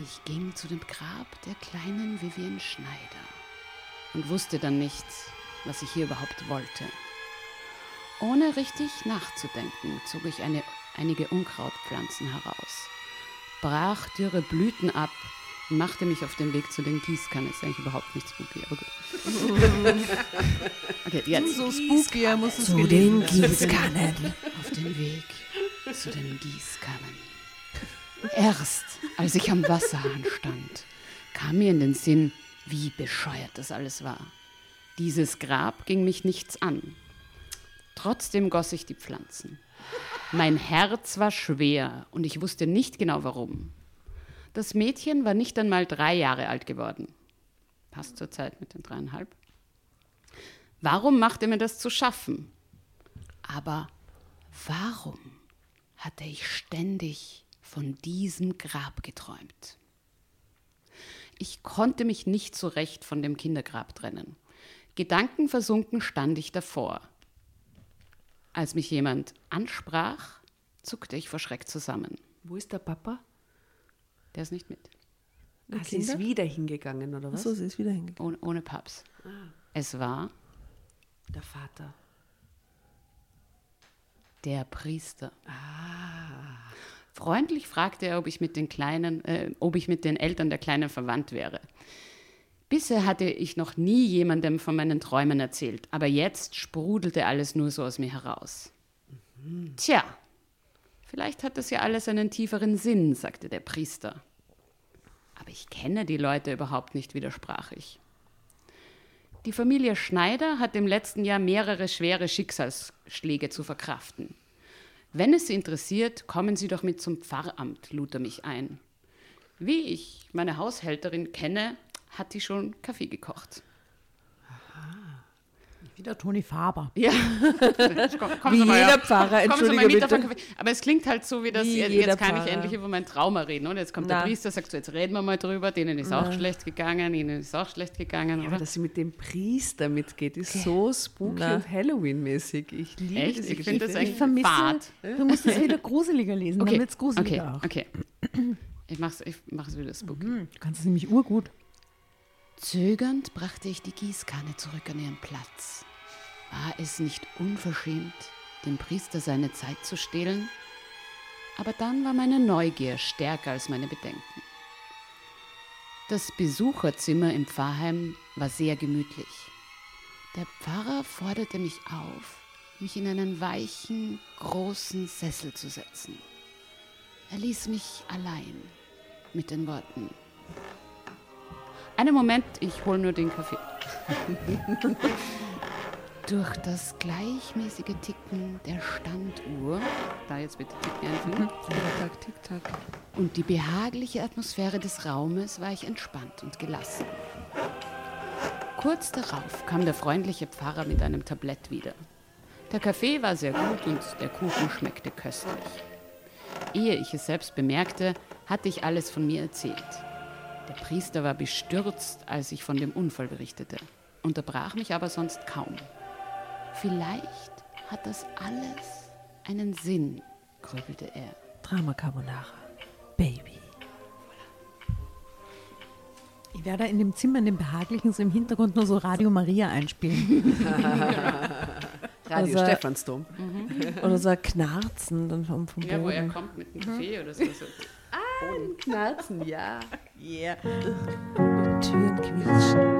Ich ging zu dem Grab der kleinen Vivian Schneider und wusste dann nicht, was ich hier überhaupt wollte. Ohne richtig nachzudenken, zog ich eine, einige Unkrautpflanzen heraus, brach dürre Blüten ab und machte mich auf den Weg zu den Gießkannen. Ist eigentlich überhaupt nicht spooky, aber gut. Okay, jetzt. So spooky, er muss es Zu den. Gießkannen. auf den Weg zu den Gießkannen. Erst als ich am Wasserhahn stand, kam mir in den Sinn, wie bescheuert das alles war. Dieses Grab ging mich nichts an. Trotzdem goss ich die Pflanzen. Mein Herz war schwer und ich wusste nicht genau warum. Das Mädchen war nicht einmal drei Jahre alt geworden. Passt zur Zeit mit den dreieinhalb. Warum machte mir das zu schaffen? Aber warum hatte ich ständig von diesem Grab geträumt. Ich konnte mich nicht so recht von dem Kindergrab trennen. Gedankenversunken stand ich davor. Als mich jemand ansprach, zuckte ich vor Schreck zusammen. Wo ist der Papa? Der ist nicht mit. Ah, sie ist wieder hingegangen, oder was? Achso, sie ist wieder hingegangen. Ohne, ohne Paps. Es war Der Vater. der Priester. Freundlich fragte er, ob ich mit den Kleinen, äh, ob ich mit den Eltern der Kleinen verwandt wäre. Bisher hatte ich noch nie jemandem von meinen Träumen erzählt, aber jetzt sprudelte alles nur so aus mir heraus. Tja, vielleicht hat das ja alles einen tieferen Sinn, sagte der Priester. Aber ich kenne die Leute überhaupt nicht, widersprach ich. Die Familie Schneider hat im letzten Jahr mehrere schwere Schicksalsschläge zu verkraften. Wenn es Sie interessiert, kommen Sie doch mit zum Pfarramt, lud er mich ein. Wie ich meine Haushälterin kenne, hat die schon Kaffee gekocht. Wieder Toni Faber. Ja. Komm, kommen Wie mal jeder her. Pfarrer, mal entschuldige einen bitte. Kaffee. Aber es klingt halt so, wie das, Wie jetzt kann ich Pfarrer. endlich über mein Trauma reden. Und jetzt kommt Na. der Priester, sagt so, jetzt reden wir mal drüber, denen ist auch schlecht gegangen, ihnen ist auch schlecht gegangen. Aber Oder? dass sie mit dem Priester mitgeht, ist so spooky Na. und Halloween-mäßig. Ich liebe Echt? diese Ich finde das Geschichte. eigentlich Ich vermisse, fad. du musst es wieder gruseliger lesen, Okay, dann wird es okay, gruseliger auch. okay. Ich mach's, ich mach's wieder spooky. Hm, Du kannst es nämlich urgut. Zögernd brachte ich die Gießkanne zurück an ihren Platz. War es nicht unverschämt, dem Priester seine Zeit zu stehlen? Aber dann war meine Neugier stärker als meine Bedenken. Das Besucherzimmer im Pfarrheim war sehr gemütlich. Der Pfarrer forderte mich auf, mich in einen weichen, großen Sessel zu setzen. Er ließ mich allein mit den Worten einen Moment, ich hole nur den Kaffee. Durch das gleichmäßige Ticken der Standuhr, da jetzt bitte Ticken einfügen, Tick-Tack, Tick-Tack. und die behagliche Atmosphäre des Raumes war ich entspannt und gelassen. Kurz darauf kam der freundliche Pfarrer mit einem Tablett wieder. Der Kaffee war sehr gut und der Kuchen schmeckte köstlich. Ehe ich es selbst bemerkte, hatte ich alles von mir erzählt. Der Priester war bestürzt, als ich von dem Unfall berichtete, unterbrach mich aber sonst kaum. Vielleicht hat das alles einen Sinn, grübelte er. Drama Carbonara. Baby. Ich werde in dem Zimmer, in dem behaglichen, so im Hintergrund nur so Radio Maria einspielen. Radio Also- Stephansdom. Oder so ein Knarzen dann vom, vom Ja, wo er kommt mit dem Kaffee oder so. So. Knarzen, ja. Yeah. Türen quietschen.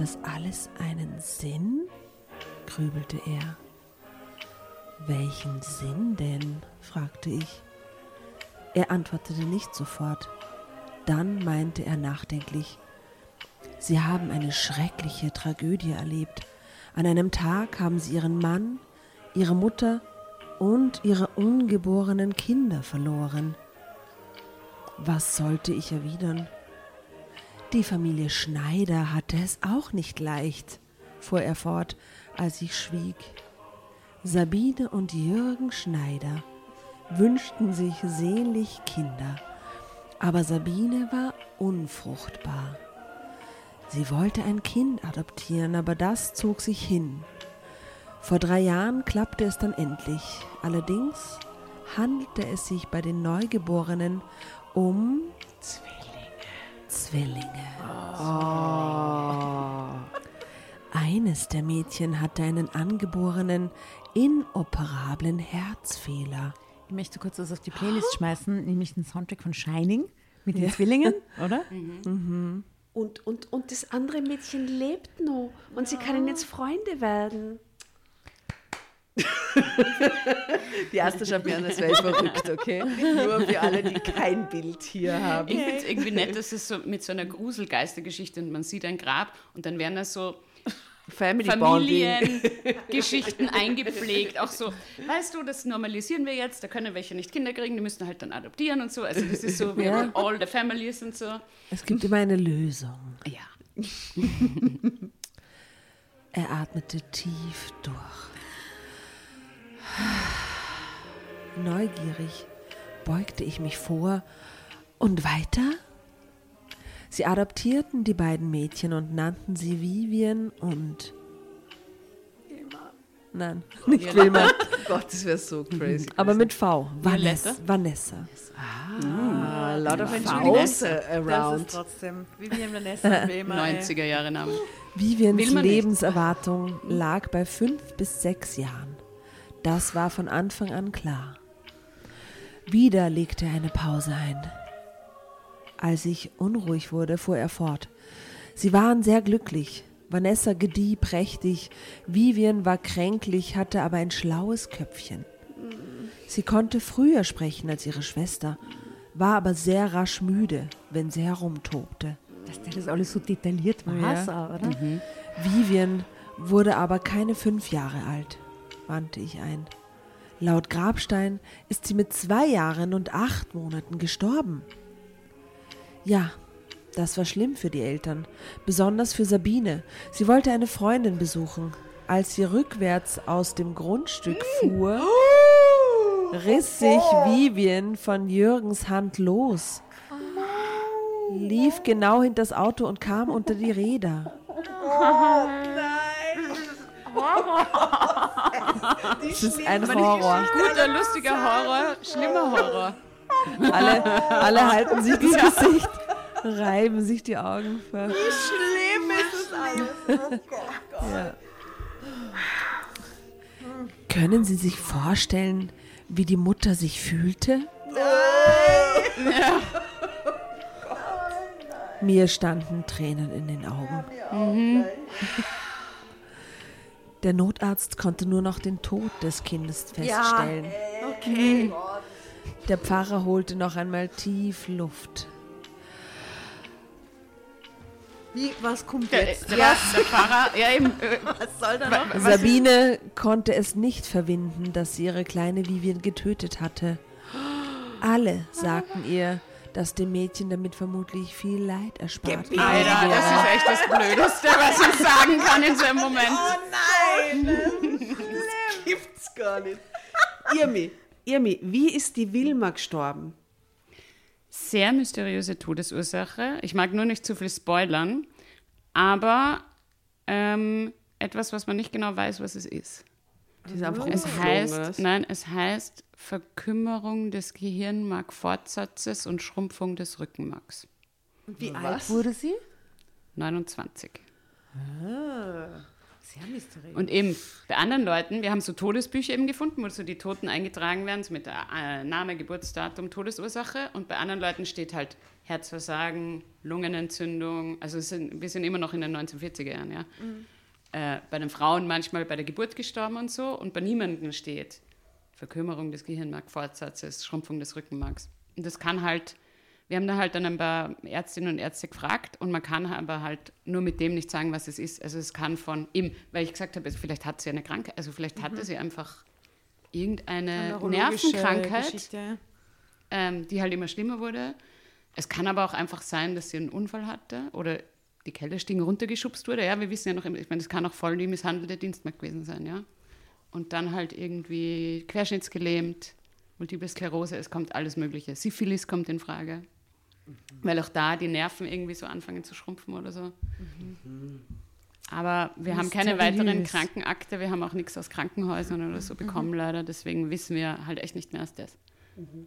Das alles einen Sinn? grübelte er. Welchen Sinn denn? fragte ich. Er antwortete nicht sofort. Dann meinte er nachdenklich, Sie haben eine schreckliche Tragödie erlebt. An einem Tag haben Sie Ihren Mann, Ihre Mutter und Ihre ungeborenen Kinder verloren. Was sollte ich erwidern? Die Familie Schneider hatte es auch nicht leicht. fuhr er fort, als ich schwieg. Sabine und Jürgen Schneider wünschten sich sehnlich Kinder, aber Sabine war unfruchtbar. Sie wollte ein Kind adoptieren, aber das zog sich hin. Vor drei Jahren klappte es dann endlich. Allerdings handelte es sich bei den Neugeborenen um Zwillinge. Zwillinge. Oh. Eines der Mädchen hatte einen angeborenen, inoperablen Herzfehler. Ich möchte kurz was auf die Playlist schmeißen, nämlich den Soundtrack von Shining mit den ja. Zwillingen, oder? Mhm. Mhm. Und, und, und das andere Mädchen lebt noch und ja. sie können jetzt Freunde werden. Die erste schaut mir an, als wäre verrückt, okay? Nur für alle, die kein Bild hier haben. Ich finde es irgendwie nett, dass es so mit so einer Gruselgeistergeschichte und man sieht ein Grab und dann werden da so Familiengeschichten eingepflegt. Auch so, weißt du, das normalisieren wir jetzt, da können welche nicht Kinder kriegen, die müssen halt dann adoptieren und so. Also das ist so, ja. all the families und so. Es gibt immer eine Lösung. Ja. er atmete tief durch. Neugierig beugte ich mich vor und weiter Sie adoptierten die beiden Mädchen und nannten sie Vivian und Wilma. Nein, nicht Wilma. Gott, das wäre so crazy. Aber mit V. Vanessa. Vanessa. Ah, a lot of Vanessa around. Das ist trotzdem Vivian, Vanessa, Wilma. 90er Jahre Name. Vivians Lebenserwartung lag bei fünf bis sechs Jahren. Das war von Anfang an klar. Wieder legte er eine Pause ein. Als ich unruhig wurde, fuhr er fort. Sie waren sehr glücklich. Vanessa gedieh prächtig, Vivian war kränklich, hatte aber ein schlaues Köpfchen. Sie konnte früher sprechen als ihre Schwester, war aber sehr rasch müde, wenn sie herumtobte. Dass der das alles so detailliert war, ja. oder? Mhm. Vivian wurde aber keine fünf Jahre alt, wandte ich ein. Laut Grabstein ist sie mit zwei Jahren und acht Monaten gestorben. Ja, das war schlimm für die Eltern, besonders für Sabine. Sie wollte eine Freundin besuchen. Als sie rückwärts aus dem Grundstück fuhr, riss sich Vivian von Jürgens Hand los, lief genau hinter das Auto und kam unter die Räder. Oh nein! Das ist ein Horror. Guter, lustiger Horror, schlimmer Horror. Alle, alle halten sich das Gesicht, reiben sich die Augen. Für. Wie schlimm ist das alles? Oh Gott. Ja. Können Sie sich vorstellen, wie die Mutter sich fühlte? Nein. Ja. Mir standen Tränen in den Augen. Mhm. Der Notarzt konnte nur noch den Tod des Kindes feststellen. Ja, okay. Der Pfarrer holte noch einmal tief Luft. Wie, was kommt jetzt? Der, der, der Pfarrer, ja eben. Was soll da noch? Sabine konnte es nicht verwinden, dass sie ihre kleine Vivian getötet hatte. Alle sagten ihr, dass dem Mädchen damit vermutlich viel Leid erspart wurde. Alter, das ist echt das Blödeste, was ich sagen kann in so einem Moment. Oh nein! das gibt's gar nicht. Irmi, Irmi, wie ist die Wilma gestorben? Sehr mysteriöse Todesursache. Ich mag nur nicht zu viel spoilern, aber ähm, etwas, was man nicht genau weiß, was es ist. es heißt, nein, es heißt Verkümmerung des Gehirnmarkfortsatzes und Schrumpfung des Rückenmarks. Und wie was? alt wurde sie? 29. Ah. Sehr mysteriös. Und eben bei anderen Leuten, wir haben so Todesbücher eben gefunden, wo so die Toten eingetragen werden, so mit der äh, Name, Geburtsdatum, Todesursache. Und bei anderen Leuten steht halt Herzversagen, Lungenentzündung. Also sind, wir sind immer noch in den 1940er Jahren, ja. Mhm. Äh, bei den Frauen manchmal bei der Geburt gestorben und so. Und bei niemandem steht Verkümmerung des Gehirnmarkfortsatzes, Schrumpfung des Rückenmarks. Und das kann halt wir haben da halt dann ein paar Ärztinnen und Ärzte gefragt und man kann aber halt nur mit dem nicht sagen, was es ist. Also es kann von ihm, weil ich gesagt habe, also vielleicht hat sie eine Krankheit, also vielleicht mhm. hatte sie einfach irgendeine Nervenkrankheit, ähm, die halt immer schlimmer wurde. Es kann aber auch einfach sein, dass sie einen Unfall hatte oder die Kellerstiegen runtergeschubst wurde. Ja, wir wissen ja noch, ich meine, das kann auch voll die misshandelte Dienstmarkt gewesen sein, ja. Und dann halt irgendwie querschnittsgelähmt, Multiple Sklerose, es kommt alles Mögliche. Syphilis kommt in Frage. Mhm. Weil auch da die Nerven irgendwie so anfangen zu schrumpfen oder so. Mhm. Aber wir haben keine weiteren Krankenakte, wir haben auch nichts aus Krankenhäusern oder so bekommen, mhm. leider. Deswegen wissen wir halt echt nicht mehr als das. Mhm.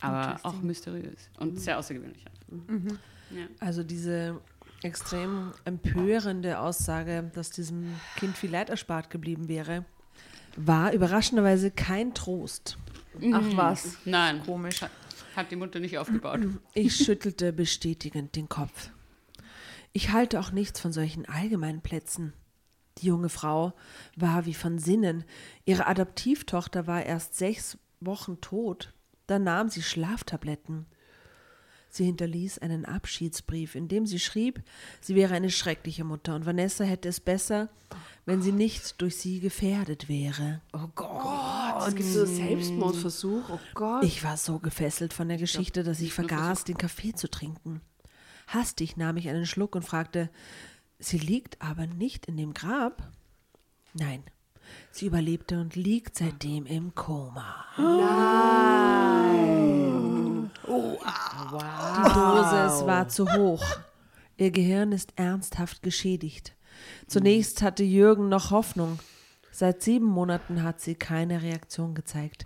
Aber auch mysteriös und mhm. sehr außergewöhnlich. Mhm. Ja. Also diese extrem empörende Aussage, dass diesem Kind viel Leid erspart geblieben wäre, war überraschenderweise kein Trost. Ach was? Nein. Komisch. Hat, hat die Mutter nicht aufgebaut. Ich schüttelte bestätigend den Kopf. Ich halte auch nichts von solchen allgemeinen Plätzen. Die junge Frau war wie von Sinnen. Ihre Adoptivtochter war erst sechs Wochen tot. Dann nahm sie Schlaftabletten. Sie hinterließ einen Abschiedsbrief, in dem sie schrieb, sie wäre eine schreckliche Mutter und Vanessa hätte es besser, wenn sie nicht durch sie gefährdet wäre. Oh Gott, es gibt so einen Selbstmordversuch. Oh Gott. Ich war so gefesselt von der Geschichte, dass ich vergaß, den Kaffee zu trinken. Hastig nahm ich einen Schluck und fragte, Sie liegt aber nicht in dem Grab? Nein, sie überlebte und liegt seitdem im Koma. Nein! Oh, wow. Die Dosis war zu hoch. Ihr Gehirn ist ernsthaft geschädigt. Zunächst hatte Jürgen noch Hoffnung. Seit sieben Monaten hat sie keine Reaktion gezeigt.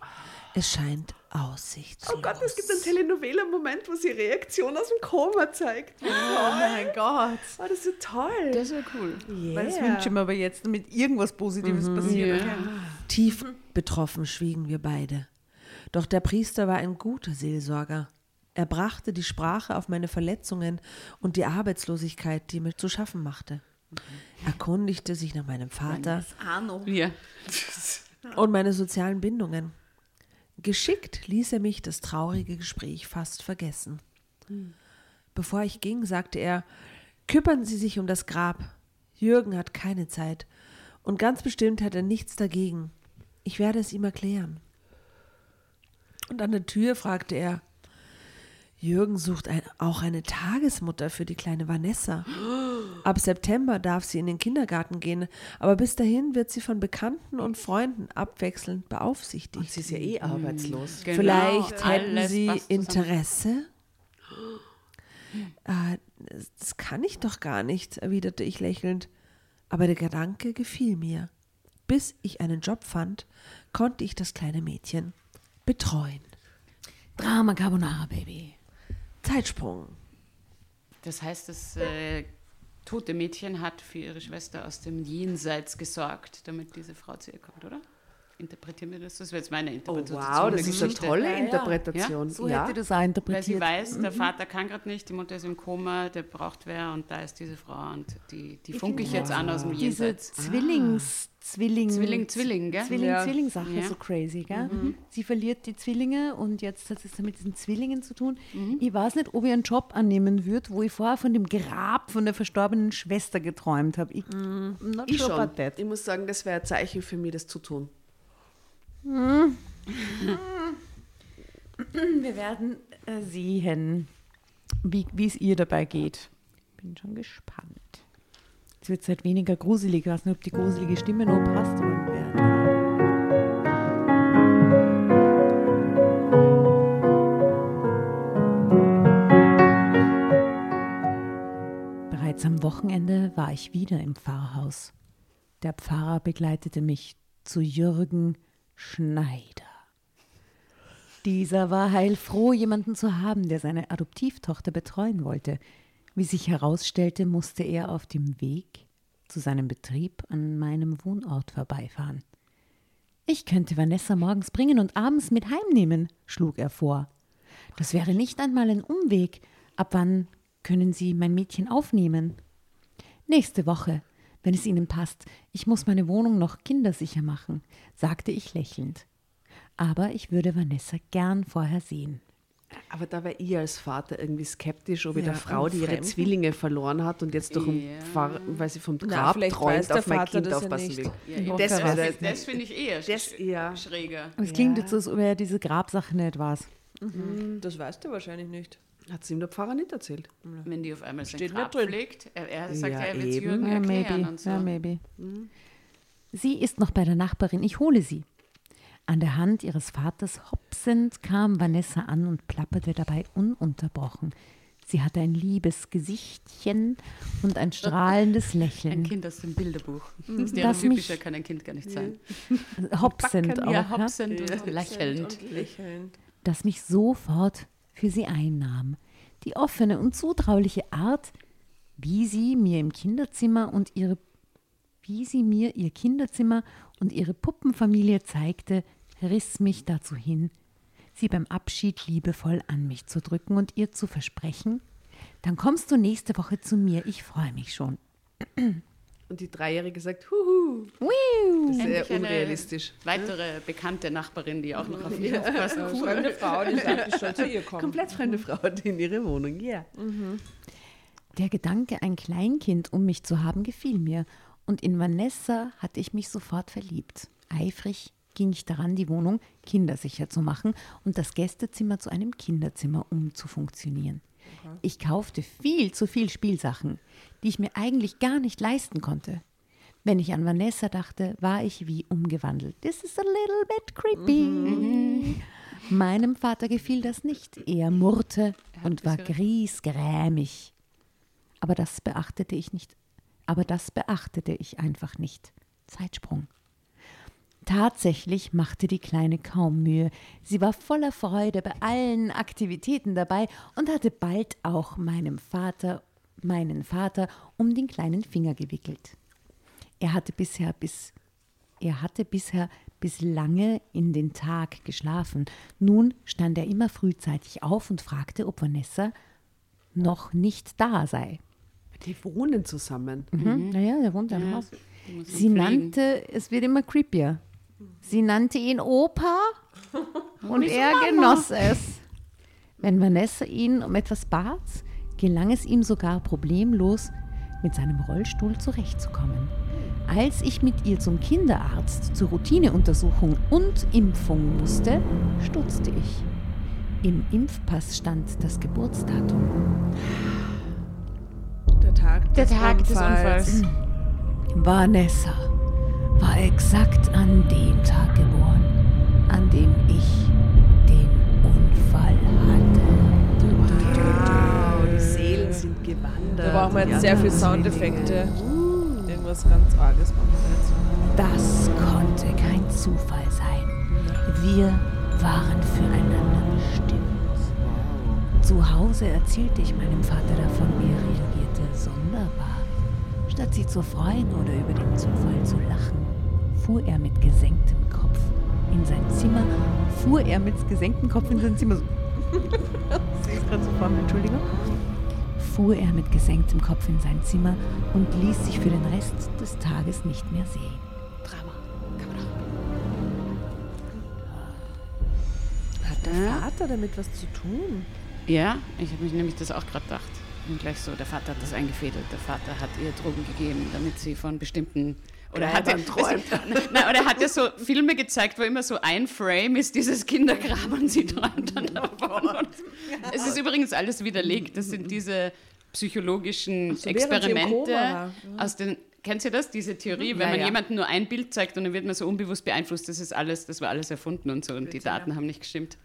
Es scheint aussichtslos. Oh Gott, es gibt einen Telenovela-Moment, wo sie Reaktion aus dem Koma zeigt. Oh, oh mein Gott. Oh, das ist so toll. Das wäre cool. Yeah. Weil das wünsche ich mir aber jetzt, damit irgendwas Positives mhm. passiert. Ja. Tief betroffen schwiegen wir beide. Doch der Priester war ein guter Seelsorger. Er brachte die Sprache auf meine Verletzungen und die Arbeitslosigkeit, die mir zu schaffen machte. Mhm. Erkundigte sich nach meinem Vater. Ja. und meine sozialen Bindungen. Geschickt ließ er mich das traurige Gespräch fast vergessen. Hm. Bevor ich ging, sagte er, kümmern Sie sich um das Grab. Jürgen hat keine Zeit. Und ganz bestimmt hat er nichts dagegen. Ich werde es ihm erklären. Und an der Tür fragte er, Jürgen sucht ein, auch eine Tagesmutter für die kleine Vanessa. Ab September darf sie in den Kindergarten gehen, aber bis dahin wird sie von Bekannten und Freunden abwechselnd beaufsichtigt. Und sie ist ja eh arbeitslos. Genau. Vielleicht hätten Sie Interesse? Äh, das kann ich doch gar nicht, erwiderte ich lächelnd. Aber der Gedanke gefiel mir. Bis ich einen Job fand, konnte ich das kleine Mädchen betreuen. Drama Carbonara, Baby. Zeitsprung. Das heißt, das äh, tote Mädchen hat für ihre Schwester aus dem Jenseits gesorgt, damit diese Frau zu ihr kommt, oder? Interpretieren wir das? Das wäre jetzt meine Interpretation. Oh, wow, das ist eine tolle Interpretation. Ja, so ja. hätte das auch interpretiert. Weil sie weiß, mhm. der Vater kann gerade nicht, die Mutter ist im Koma, der braucht wer und da ist diese Frau und die, die funke ich jetzt an aus dem Jenseits. Diese Zwillings, ah. Zwilling, Zwilling, Zwilling, gell? Zwilling, ja. Zwilling-Sache, ja. so crazy, gell? Mhm. Sie verliert die Zwillinge und jetzt hat es mit diesen Zwillingen zu tun. Mhm. Ich weiß nicht, ob ich einen Job annehmen würde, wo ich vorher von dem Grab von der verstorbenen Schwester geträumt habe. Ich, mhm. ich schon. Ich muss sagen, das wäre ein Zeichen für mich, das zu tun. Mhm. Wir werden äh, sehen, wie es ihr dabei geht. Bin schon gespannt. Es wird halt weniger gruselig. Ich weiß nicht, ob die gruselige Stimme noch passt. Bereits am Wochenende war ich wieder im Pfarrhaus. Der Pfarrer begleitete mich zu Jürgen Schneider. Dieser war heilfroh, jemanden zu haben, der seine Adoptivtochter betreuen wollte. Wie sich herausstellte, musste er auf dem Weg zu seinem Betrieb an meinem Wohnort vorbeifahren. Ich könnte Vanessa morgens bringen und abends mit heimnehmen, schlug er vor. Das wäre nicht einmal ein Umweg. Ab wann können Sie mein Mädchen aufnehmen? Nächste Woche, wenn es Ihnen passt. Ich muss meine Wohnung noch kindersicher machen, sagte ich lächelnd. Aber ich würde Vanessa gern vorher sehen. Aber da war ich als Vater irgendwie skeptisch, ob ich ja, der Frau, die ihre Zwillinge verloren hat und jetzt durch ja. Pfarr, weil sie vom Grab Na, träumt, auf mein Kind aufpassen will. Ja, das, das, das finde ich eher das, ja. schräger. Es klingt jetzt so, als ob er diese Grabsache nicht weiß. Mhm. Das weißt du wahrscheinlich nicht. Hat sie ihm der Pfarrer nicht erzählt? Wenn die auf einmal sein Steht Grab pflegt, er, er sagt Ja, ja, er wird eben. Jürgen Ja, erklären maybe. und so. Ja, maybe. Sie ist noch bei der Nachbarin. Ich hole sie. An der Hand ihres Vaters hopsend kam Vanessa an und plapperte dabei ununterbrochen. Sie hatte ein liebes Gesichtchen und ein strahlendes Ein Lächeln. Kind aus dem Bilderbuch. Das Stereotypischer kann ein Kind gar nicht sein. Hopsend auch, Ja, ja, hopsend und lächelnd. Und lächelnd. das mich sofort für sie einnahm. Die offene und zutrauliche Art, wie sie mir im Kinderzimmer und ihre wie sie mir ihr Kinderzimmer und ihre Puppenfamilie zeigte, riss mich dazu hin, sie beim Abschied liebevoll an mich zu drücken und ihr zu versprechen, dann kommst du nächste Woche zu mir, ich freue mich schon. Und die Dreijährige sagt, huhu. Das ist Endlich sehr eine unrealistisch. Weitere bekannte Nachbarin, die auch noch auf ihn aufpassen. Cool. Fremde Frau, die sagt, ich soll zu ihr kommen. Komplett fremde Frau in ihre Wohnung, ja. Der Gedanke, ein Kleinkind um mich zu haben, gefiel mir, und in Vanessa hatte ich mich sofort verliebt. Eifrig ging ich daran, die Wohnung kindersicher zu machen und das Gästezimmer zu einem Kinderzimmer umzufunktionieren. Ich kaufte viel zu viel Spielsachen, die ich mir eigentlich gar nicht leisten konnte. Wenn ich an Vanessa dachte, war ich wie umgewandelt. This is a little bit creepy. Meinem Vater gefiel das nicht. Er murrte und war griesgrämig. Aber das beachtete ich nicht. Aber das beachtete ich einfach nicht. Zeitsprung. Tatsächlich machte die Kleine kaum Mühe. Sie war voller Freude bei allen Aktivitäten dabei und hatte bald auch meinem Vater, meinen Vater um den kleinen Finger gewickelt. Er hatte bisher bis er hatte bisher bis lange in den Tag geschlafen. Nun stand er immer frühzeitig auf und fragte, ob Vanessa noch nicht da sei. Die wohnen zusammen. Mhm. Naja, der wohnt ja im Haus. Sie nannte, es wird immer creepier. Sie nannte ihn Opa und er genoss es. Wenn Vanessa ihn um etwas bat, gelang es ihm sogar problemlos, mit seinem Rollstuhl zurechtzukommen. Als ich mit ihr zum Kinderarzt zur Routineuntersuchung und Impfung musste, stutzte ich. Im Impfpass stand das Geburtsdatum. Der Tag Der des Tag des Unfalls. Unfalls. Vanessa war exakt an dem Tag geboren, an dem ich den Unfall hatte. Wow, die Seelen sind gewandert. Da brauchen wir jetzt sehr viel anderen Soundeffekte. Zwillinge. Irgendwas ganz Arges machen wir jetzt. Das konnte kein Zufall sein. Wir waren füreinander bestimmt. Zu Hause erzählte ich meinem Vater davon, wie er reagierte. Sonderbar. Statt sich zu freuen oder über den Zufall zu lachen, fuhr er mit gesenktem Kopf in sein Zimmer, fuhr er mit gesenktem Kopf in sein Zimmer. sehe es gerade so vor mir, Entschuldigung. Fuhr er mit gesenktem Kopf in sein Zimmer und ließ sich für den Rest des Tages nicht mehr sehen. Drama. Kamera. Hat der Ja. Vater damit was zu tun? Ja, ich habe mich nämlich das auch gerade gedacht. Und gleich so, der Vater hat das eingefädelt. Der Vater hat ihr Drogen gegeben, damit sie von bestimmten oder hat er, träumt. Nein, oder er hat ja so Filme gezeigt, wo immer so ein Frame ist, dieses Kindergrab und sie träumt dann davon. Und es ist übrigens alles widerlegt. Das sind diese psychologischen so, Experimente war. aus den. Kennt ihr das, diese Theorie, wenn Ja, man ja. jemandem nur ein Bild zeigt und dann wird man so unbewusst beeinflusst, das ist alles, das war alles erfunden und so und die Daten haben nicht gestimmt.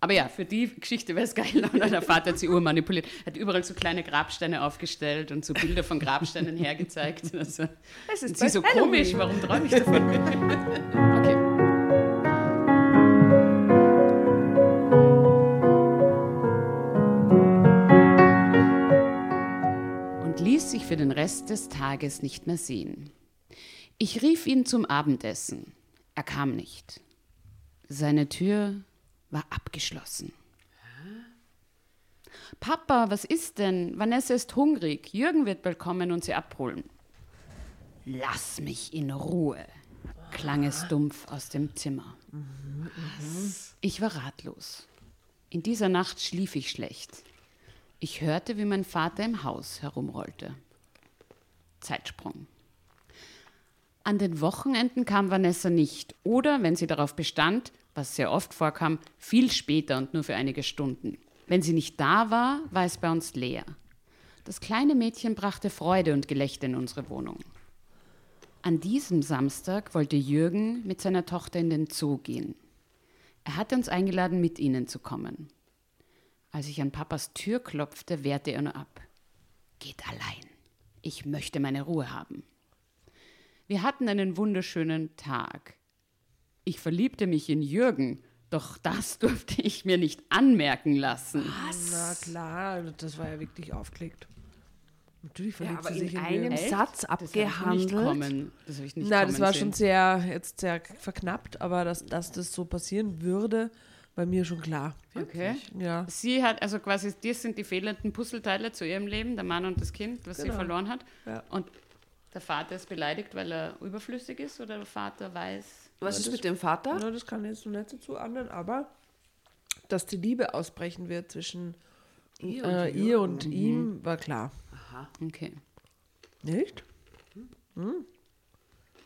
Aber ja, für die Geschichte wäre es geil. Und der Vater hat sie urmanipuliert, hat überall so kleine Grabsteine aufgestellt und so Bilder von Grabsteinen hergezeigt. Also, Es ist sie so bald komisch, warum träume ich davon? Okay. Und ließ sich für den Rest des Tages nicht mehr sehen. Ich rief ihn zum Abendessen. Er kam nicht. Seine Tür war abgeschlossen. Papa, was ist denn? Vanessa ist hungrig. Jürgen wird bald kommen und sie abholen. Lass mich in Ruhe, klang es dumpf aus dem Zimmer. Ich war ratlos. In dieser Nacht schlief ich schlecht. Ich hörte, wie mein Vater im Haus herumrollte. Zeitsprung. An den Wochenenden kam Vanessa nicht oder, wenn sie darauf bestand, was sehr oft vorkam, viel später und nur für einige Stunden. Wenn sie nicht da war, war es bei uns leer. Das kleine Mädchen brachte Freude und Gelächter in unsere Wohnung. An diesem Samstag wollte Jürgen mit seiner Tochter in den Zoo gehen. Er hatte uns eingeladen, mit ihnen zu kommen. Als ich an Papas Tür klopfte, wehrte er nur ab. Geht allein. Ich möchte meine Ruhe haben. Wir hatten einen wunderschönen Tag. Ich verliebte mich in Jürgen, doch das durfte ich mir nicht anmerken lassen. Na klar, das war ja wirklich aufgelegt. Natürlich Ja, verliebt aber sie sich in in einem Jürgen. Satz Das hab ich nicht abgehandelt. kommen. Das habe ich nicht Nein, kommen das war sehen. schon sehr, jetzt sehr verknappt, aber dass, dass das so passieren würde, bei mir schon klar. Okay. Ja. Sie hat, also quasi, das sind die fehlenden Puzzleteile zu ihrem Leben, der Mann und das Kind, was sie Genau. verloren hat. Ja. Und der Vater ist beleidigt, weil er überflüssig ist oder der Vater weiß. Was ist mit dem Vater? Na, das kann ich jetzt noch nicht dazu anderen, aber dass die Liebe ausbrechen wird zwischen Ihr ihr und äh, ihr und ihm, war klar. Okay, Nicht?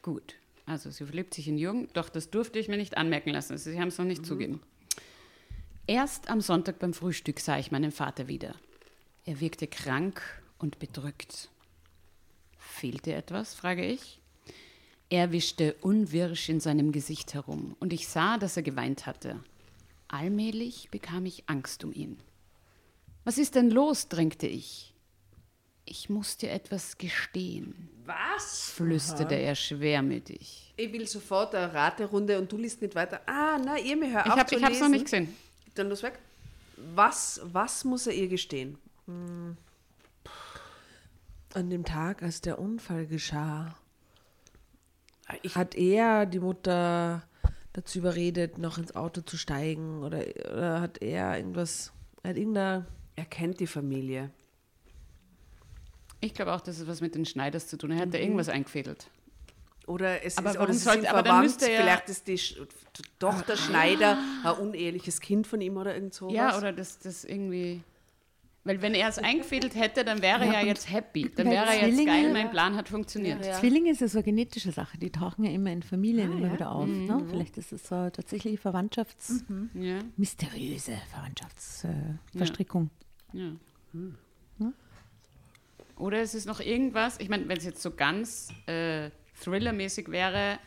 gut. Also sie verliebt sich in Jürgen, doch das durfte ich mir nicht anmerken lassen. Sie haben es noch nicht zugeben. Erst am Sonntag beim Frühstück sah ich meinen Vater wieder. Er wirkte krank und bedrückt. Fehlte etwas, frage ich. Er wischte unwirsch in seinem Gesicht herum und ich sah, dass er geweint hatte. Allmählich bekam ich Angst um ihn. Was ist denn los? drängte ich. Ich muss dir etwas gestehen, Was? flüsterte er schwermütig. Ich will sofort eine Raterunde und du liest nicht weiter. Ah, na, ihr mir hör Ich auf habe zu es noch lesen. nicht gesehen. Dann los weg. Was, was muss er ihr gestehen? An dem Tag, als der Unfall geschah, Ich, hat er die Mutter dazu überredet, noch ins Auto zu steigen oder, oder hat er irgendwas, hat irgendeiner, er kennt die Familie. Ich glaube auch, dass es was mit den Schneiders zu tun hat. Er hat da irgendwas eingefädelt. Oder es Aber ist, warum oder sollte- aber dann müsste er- Vielleicht ist die Sch Tochter Schneider ein uneheliches Kind von ihm oder irgend sowas. Ja, oder das, das irgendwie. Weil wenn er es eingefädelt hätte, dann wäre er ja jetzt happy. Dann wäre er jetzt geil, mein Plan hat funktioniert. Zwillinge ist ja so eine genetische Sache, die tauchen ja immer in Familien immer wieder auf. Ne? Vielleicht ist es so eine tatsächliche Verwandtschafts-, Ja, mysteriöse Verwandtschaftsverstrickung. Äh, Verstrickung. ja. Oder es ist noch irgendwas, ich meine, wenn es jetzt so ganz äh, Thriller-mäßig wäre,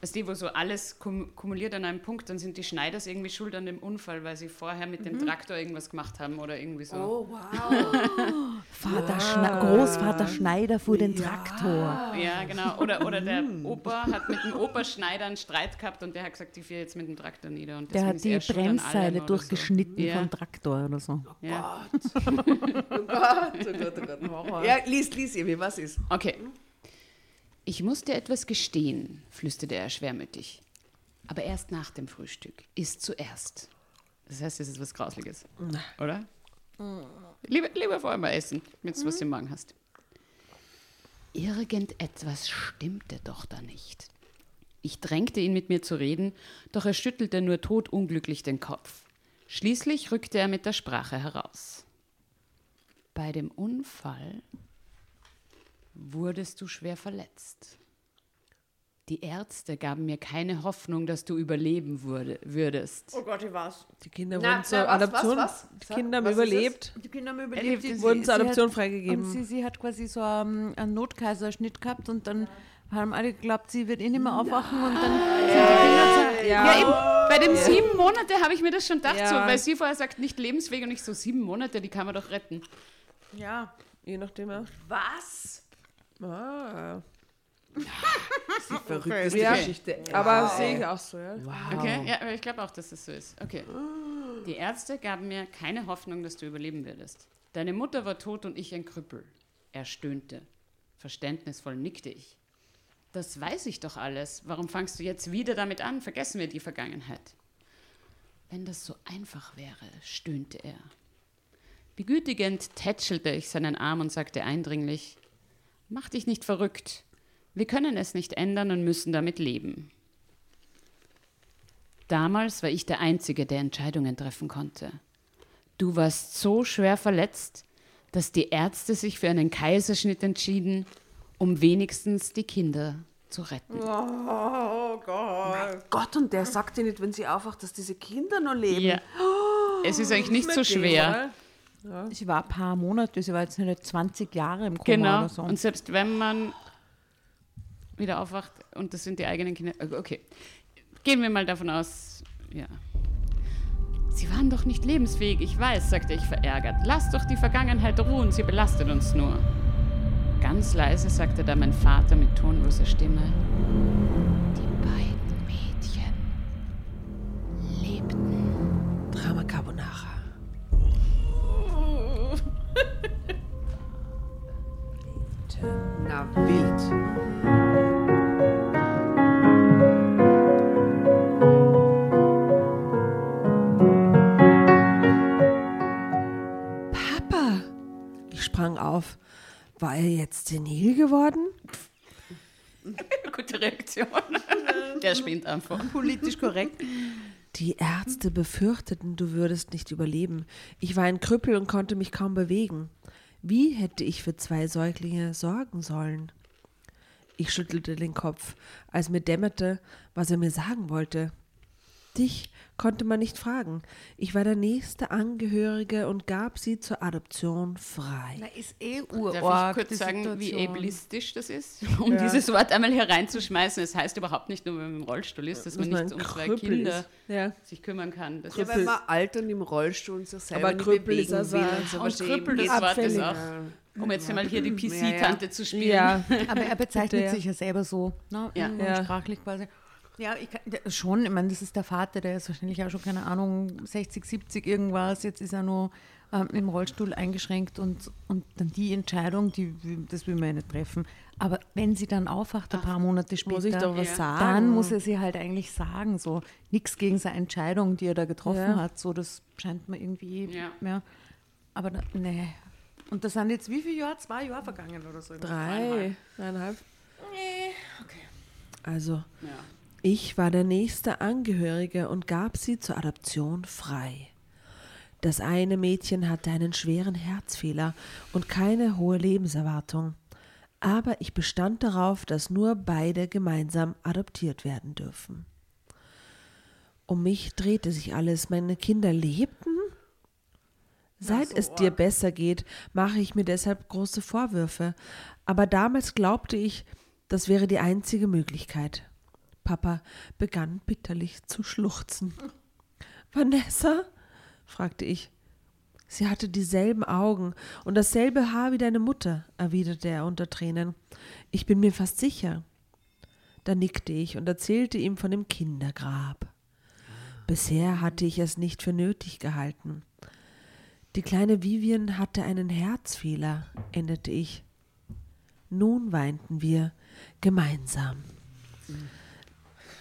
was die, wo so alles kum kumuliert an einem Punkt, dann sind die Schneiders irgendwie schuld an dem Unfall, weil sie vorher mit dem Traktor irgendwas gemacht haben oder irgendwie so. Oh, wow. Vater Schne Großvater Schneider fuhr den Traktor. Ja, genau. Oder, oder der Opa hat mit dem Opa Schneider einen Streit gehabt und der hat gesagt, ich fahre jetzt mit dem Traktor nieder. Und Der hat die Bremsseile durchgeschnitten So. Ja, vom Traktor oder so. ja. Oh Gott, oh Gott, oh Gott. Ja, lies, lies, Emi, was ist? Okay. Ich muss dir etwas gestehen, flüsterte er schwermütig. Aber erst nach dem Frühstück. Ist zuerst. Das heißt, es ist was Grausliches. Oder? Lieber, lieber vorher mal essen, damit du was im Magen hast. Irgendetwas stimmte doch da nicht. Ich drängte ihn, mit mir zu reden, doch er schüttelte nur todunglücklich den Kopf. Schließlich rückte er mit der Sprache heraus. Bei dem Unfall wurdest du schwer verletzt. Die Ärzte gaben mir keine Hoffnung, dass du überleben würde, würdest. Oh Gott, ich weiß. die Kinder Na, wurden zur was, Adoption, was, was? die Kinder haben überlebt, Die Kinder haben überlebt. die- die- wurden zur Adoption hat- freigegeben. Und sie, sie hat quasi so ähm, einen Notkaiserschnitt gehabt und dann haben alle geglaubt, sie wird eh nicht mehr aufwachen und dann sind die Kinder zu, Ja, eben. Bei dem sieben Monate habe ich mir das schon gedacht, Ja. so, weil sie vorher sagt, nicht lebensfähig und ich so, sieben Monate, die kann man doch retten. ja, je nachdem. Was? Ah. Die verrückteste Ja. Geschichte. Aber sehe ich auch so, ja. Okay, ja, aber ich glaube auch, dass das so ist. Okay. Die Ärzte gaben mir keine Hoffnung, dass du überleben würdest. Deine Mutter war tot und ich ein Krüppel. Er stöhnte. Verständnisvoll nickte ich. Das weiß ich doch alles. Warum fangst du jetzt wieder damit an? Vergessen wir die Vergangenheit. Wenn das so einfach wäre, stöhnte er. Begütigend tätschelte ich seinen Arm und sagte eindringlich, Mach dich nicht verrückt. Wir können es nicht ändern und müssen damit leben. Damals war ich der Einzige, der Entscheidungen treffen konnte. Du warst so schwer verletzt, dass die Ärzte sich für einen Kaiserschnitt entschieden, um wenigstens die Kinder zu retten. Oh Gott. Gott, und der sagt dir nicht, wenn sie aufwacht, dass diese Kinder noch leben. Ja. es ist eigentlich nicht so schwer. Sie war ein paar Monate, sie war jetzt nicht 20 Jahre im Koma Genau. oder so. Und selbst wenn man wieder aufwacht und das sind die eigenen Kinder. Okay. Gehen wir mal davon aus, ja. Sie waren doch nicht lebensfähig, ich weiß, sagte ich verärgert. Lass doch die Vergangenheit ruhen, sie belastet uns nur. Ganz leise sagte da mein Vater mit tonloser Stimme. Na, wild. Papa! Ich sprang auf. War er jetzt senil geworden? Gute Reaktion. Der spinnt einfach. Politisch korrekt. Die Ärzte befürchteten, du würdest nicht überleben. Ich war ein Krüppel und konnte mich kaum bewegen. Wie hätte ich für zwei Säuglinge sorgen sollen? Ich schüttelte den Kopf, als mir dämmerte, was er mir sagen wollte. Dich konnte man nicht fragen. Ich war der nächste Angehörige und gab sie zur Adoption frei. Na, ist eh Darf urorg, ich kurz sagen, wie Situation. ableistisch das ist, um dieses Wort einmal hereinzuschmeißen? Es heißt überhaupt nicht nur, wenn man im Rollstuhl ist, dass man Dass nicht man um zwei Krüppel Kinder. Ja. sich kümmern kann. Das Ja, wenn man alt und im Rollstuhl und sich selber Aber nicht Krüppel ist also will ein- und so und. Krüppel, das Wort ist auch, um jetzt einmal hier die PC-Tante zu spielen. Ja, Aber er bezeichnet Ja. sich ja selber so, ne? Ja. ja. Ja. sprachlich quasi. Ja, ich kann, schon, ich meine, das ist der Vater, der ist wahrscheinlich auch schon, keine Ahnung, 60, 70 irgendwas, jetzt ist er nur ähm, im Rollstuhl eingeschränkt und, und dann die Entscheidung, die, das will man ja nicht treffen. Aber wenn sie dann aufwacht, ein paar Monate später, muss ich doch was sagen. dann muss er sie halt eigentlich sagen, so nichts gegen seine Entscheidung, die er da getroffen Ja. hat, so das scheint mir irgendwie, Ja. ja. Aber da, nee. Und das sind jetzt wie viele Jahre? Zwei Jahre vergangen oder so. drei, dreieinhalb. Also, Ja. Ich war der nächste Angehörige und gab sie zur Adoption frei. Das eine Mädchen hatte einen schweren Herzfehler und keine hohe Lebenserwartung. Aber ich bestand darauf, dass nur beide gemeinsam adoptiert werden dürfen. Um mich drehte sich alles. Meine Kinder lebten? Seit es dir besser geht, mache ich mir deshalb große Vorwürfe. Aber damals glaubte ich, das wäre die einzige Möglichkeit. Papa begann bitterlich zu schluchzen. Vanessa? fragte ich. Sie hatte dieselben Augen und dasselbe Haar wie deine Mutter, erwiderte er unter Tränen. Ich bin mir fast sicher. Da nickte ich und erzählte ihm von dem Kindergrab. Bisher hatte ich es nicht für nötig gehalten. Die kleine Vivian hatte einen Herzfehler, endete ich. Nun weinten wir gemeinsam.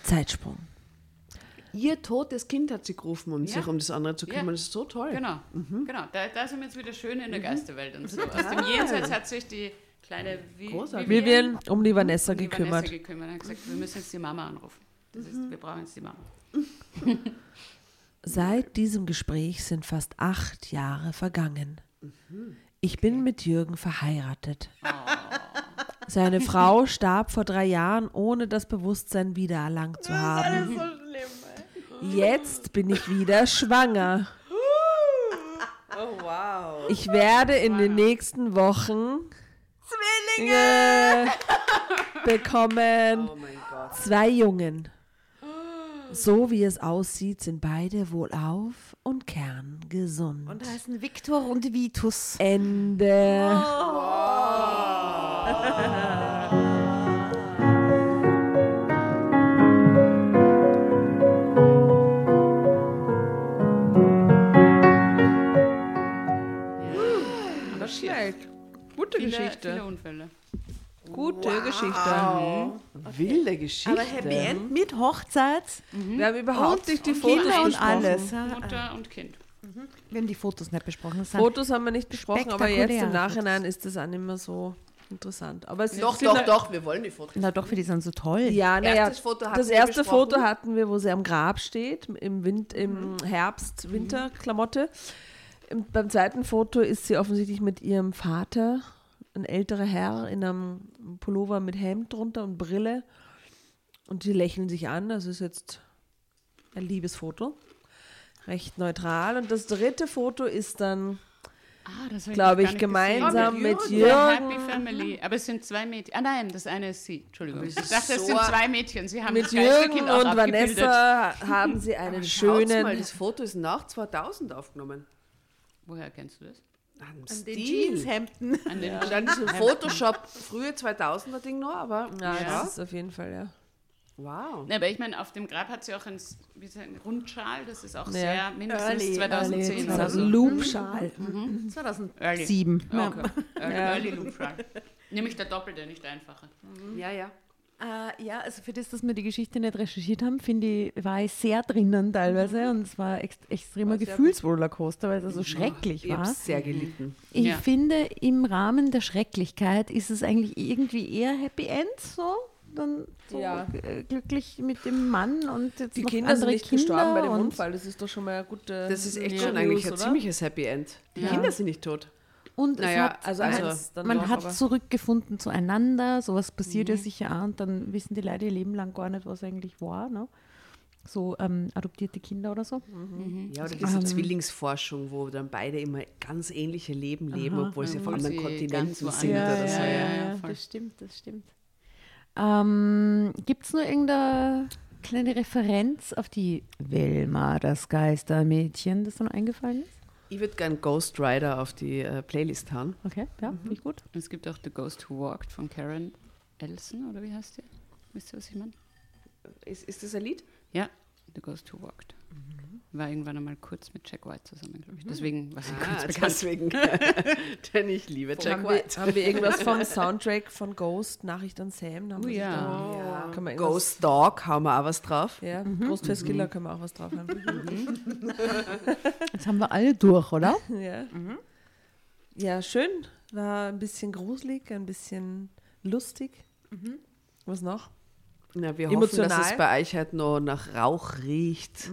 Zeitsprung. Ihr totes Kind hat sie gerufen, um sich um das andere zu kümmern. Ja. Das ist so toll. Genau, genau. Da, da sind wir jetzt wieder schön in der Geisterwelt und so. Aus dem Jenseits hat sich die kleine Vi Großartig. Vivian um die Vanessa um die gekümmert. Vanessa gekümmert. hat gesagt, wir müssen jetzt die Mama anrufen. Das ist, wir brauchen jetzt die Mama. Seit diesem Gespräch sind fast acht Jahre vergangen. Ich bin mit Jürgen verheiratet. Seine Frau starb vor drei Jahren, ohne das Bewusstsein wiedererlangt zu haben. Jetzt bin ich wieder schwanger. Oh, wow. Ich werde in den nächsten Wochen Zwillinge bekommen. Oh mein Gott. Zwei Jungen. So wie es aussieht, sind beide wohlauf und kerngesund. Und heißen Viktor und Vitus. Ende. Aber schnell. Gute Viele, Geschichte. viele Unfälle. Gute Geschichte. Wilde Geschichte. Aber Happy End mit Hochzeit Wir haben überhaupt nicht die und Fotos Kinder und alles. Mutter und Kind. Wir haben die Fotos nicht besprochen. Fotos haben wir nicht besprochen, aber jetzt im Nachhinein ist das auch nicht mehr so interessant. Aber es doch, doch, doch, wir wollen die Fotos. Na doch, für die sind so toll. Ja, naja, das wir erste besprochen. Foto hatten wir, wo sie am Grab steht, im, Wind, im Herbst, Winterklamotte. Im, beim zweiten Foto ist sie offensichtlich mit ihrem Vater, ein älterer Herr, in einem Pullover mit Hemd drunter und Brille. Und die lächeln sich an. Das ist jetzt ein liebes Foto. recht neutral. Und das dritte Foto ist dann, Ah, das glaube ich, gemeinsam mit Jürgen. Happy Family. Aber es sind zwei Mädchen. Ah nein, das eine ist sie. Entschuldigung. Ich ist dachte, es so sind zwei Mädchen. Sie haben Mit Jürgen und abgebildet. Vanessa haben sie einen schönen. mal, das Foto ist nach 2000 aufgenommen. Woher kennst du das? Am Den Stil. Jeanshemden. An den Wahrscheinlich ein Photoshop, frühe 2000er Ding noch, aber Ja, Ja. das ist auf jeden Fall, ja. Wow. Ne, aber ich meine, auf dem Grab hat sie auch ein, wie so ein Rundschal, das ist auch Ja. sehr mindestens Early, 2010 early oder so. Loopschal. Early. 2007. Ja. Okay. Early, early Loopschal. Nämlich der doppelte, nicht der einfache. Ja, ja. Äh, ja, also für das, dass wir die Geschichte nicht recherchiert haben, finde ich, war ich sehr drinnen teilweise und es war ex extremer Gefühlsrollercoaster, weil es so schrecklich Ich war. habe sehr gelitten. Ich Ja. finde, im Rahmen der Schrecklichkeit ist es eigentlich irgendwie eher Happy End so. Dann so Ja. äh, glücklich mit dem Mann und jetzt Die noch Kinder sind andere nicht Kinder gestorben bei dem Unfall. Das ist doch schon mal eine gute. Das ist echt News, schon eigentlich ein oder? ziemliches Happy End. Die Ja. Kinder sind nicht tot. Und Naja, es hat, Also, Also, man doch, hat zurückgefunden zueinander, sowas passiert ja sicher auch und dann wissen die Leute ihr Leben lang gar nicht, was eigentlich war. Ne? So ähm, adoptierte Kinder oder so. Ja, oder diese Ähm. Zwillingsforschung, wo dann beide immer ganz ähnliche Leben leben, Aha. obwohl sie auf Obwohl anderen Kontinenten sind woanders oder sind. so. Ja, Ja, ja, ja, das stimmt, das stimmt. Ähm, Gibt es nur irgendeine kleine Referenz auf die Wilma, das Geistermädchen, das dann eingefallen ist? Ich würde gern Ghost Rider auf die äh, Playlist haben. Okay, ja, finde ich gut. Es gibt auch The Ghost Who Walked von Karen Elson, oder wie heißt die? Wisst ihr, was ich meine? Ist, ist das ein Lied? Ja, The Ghost Who Walked. War irgendwann einmal kurz mit Jack White zusammen, glaube ich. Deswegen war sie kurz Ah, bekannt. deswegen. Denn ich liebe Jack haben, wir, White. haben wir irgendwas vom Soundtrack von Ghost, Nachricht an Sam? Haben Oh wir ja. da- Ja. Wir Ghost Dog, haben wir auch was drauf. Ja, Ghostface-Killer können wir auch was drauf haben. Jetzt haben wir alle durch, oder? ja. ja, schön. War ein bisschen gruselig, ein bisschen lustig. Was noch? Na, wir hoffen, dass Emotional. es bei euch halt noch nach Rauch riecht,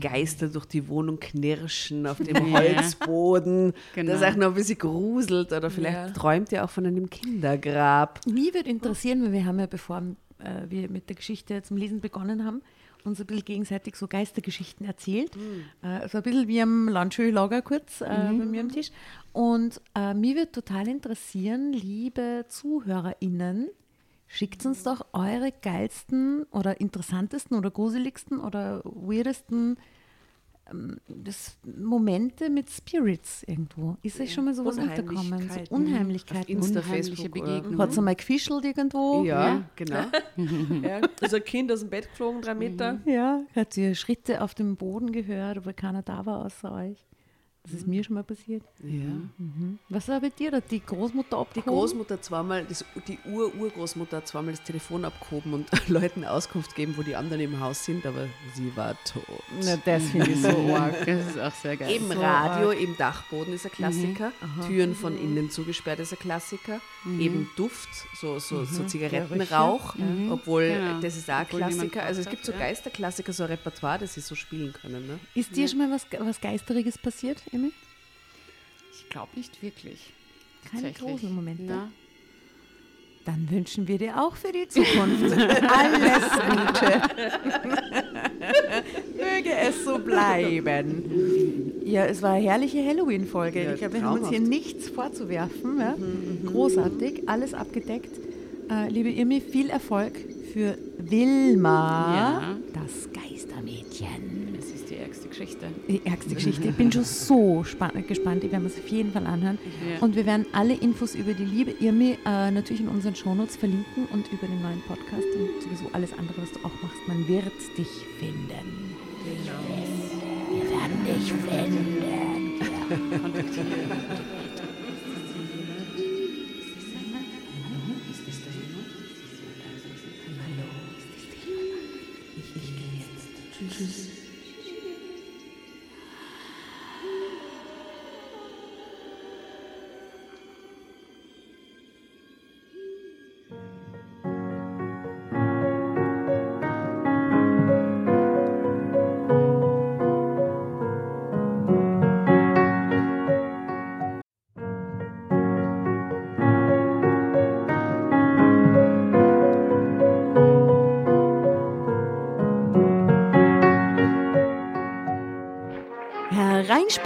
Geister durch die Wohnung knirschen auf dem. Holzboden, Genau. dass euch noch ein bisschen gruselt oder vielleicht Ja. träumt ihr auch von einem Kindergrab. Mich würde interessieren, weil wir haben ja, bevor äh, wir mit der Geschichte zum Lesen begonnen haben, uns ein bisschen gegenseitig so Geistergeschichten erzählt. Äh, so ein bisschen wie am Landschöllager kurz äh, bei mir am Tisch. Und äh, mich würde total interessieren, liebe ZuhörerInnen, schickt uns doch eure geilsten oder interessantesten oder gruseligsten oder weirdesten ähm, das Momente mit Spirits irgendwo. Ist euch schon mal sowas unterkommen? So Unheimlichkeiten. Unheimlichkeiten. Auf Insta, Unheimliche Begegnungen. Hat es einmal gefischelt irgendwo? Ja, Ja. genau. Ja, also ein Kind aus dem Bett geflogen, drei Meter. Ja, hat ihr Schritte auf dem Boden gehört, obwohl keiner da war außer euch. Das ist mir schon mal passiert. Ja. Was war bei dir? Hat die Großmutter Die abgehoben? Großmutter zweimal, das, die Ur-Urgroßmutter hat zweimal das Telefon abgehoben und Leuten Auskunft gegeben, wo die anderen im Haus sind, aber sie war tot. Na, das finde ich so arg. Das ist auch sehr geil. Eben So Radio, im Dachboden ist ein Klassiker. Türen von innen zugesperrt ist ein Klassiker. Eben Duft, so, so, so Zigarettenrauch, obwohl Genau. das ist auch Obwohl Klassiker. Also es gibt so ja. Geisterklassiker, so ein Repertoire, das sie so spielen können. Ne? Ist dir schon mal was, was Geisteriges passiert, Emil? Ich glaube nicht wirklich. Keine großen Momente. Na, Dann wünschen wir dir auch für die Zukunft alles Gute. Möge es so bleiben. Ja, es war eine herrliche Halloween-Folge. Ja, ich glaube, wir haben uns hier nichts vorzuwerfen. Ja? Großartig, alles abgedeckt. Äh, liebe Irmi, viel Erfolg für Wilma, Ja. das Geistermädchen. Geschichte. Die ärgste Geschichte. Ich bin schon so span- gespannt. Ich werde mir es auf jeden Fall anhören. Ja. Und wir werden alle Infos über die liebe Irmi äh, natürlich in unseren Shownotes verlinken und über den neuen Podcast und sowieso alles andere, was du auch machst. Man wird dich finden. Wir werden dich finden. much.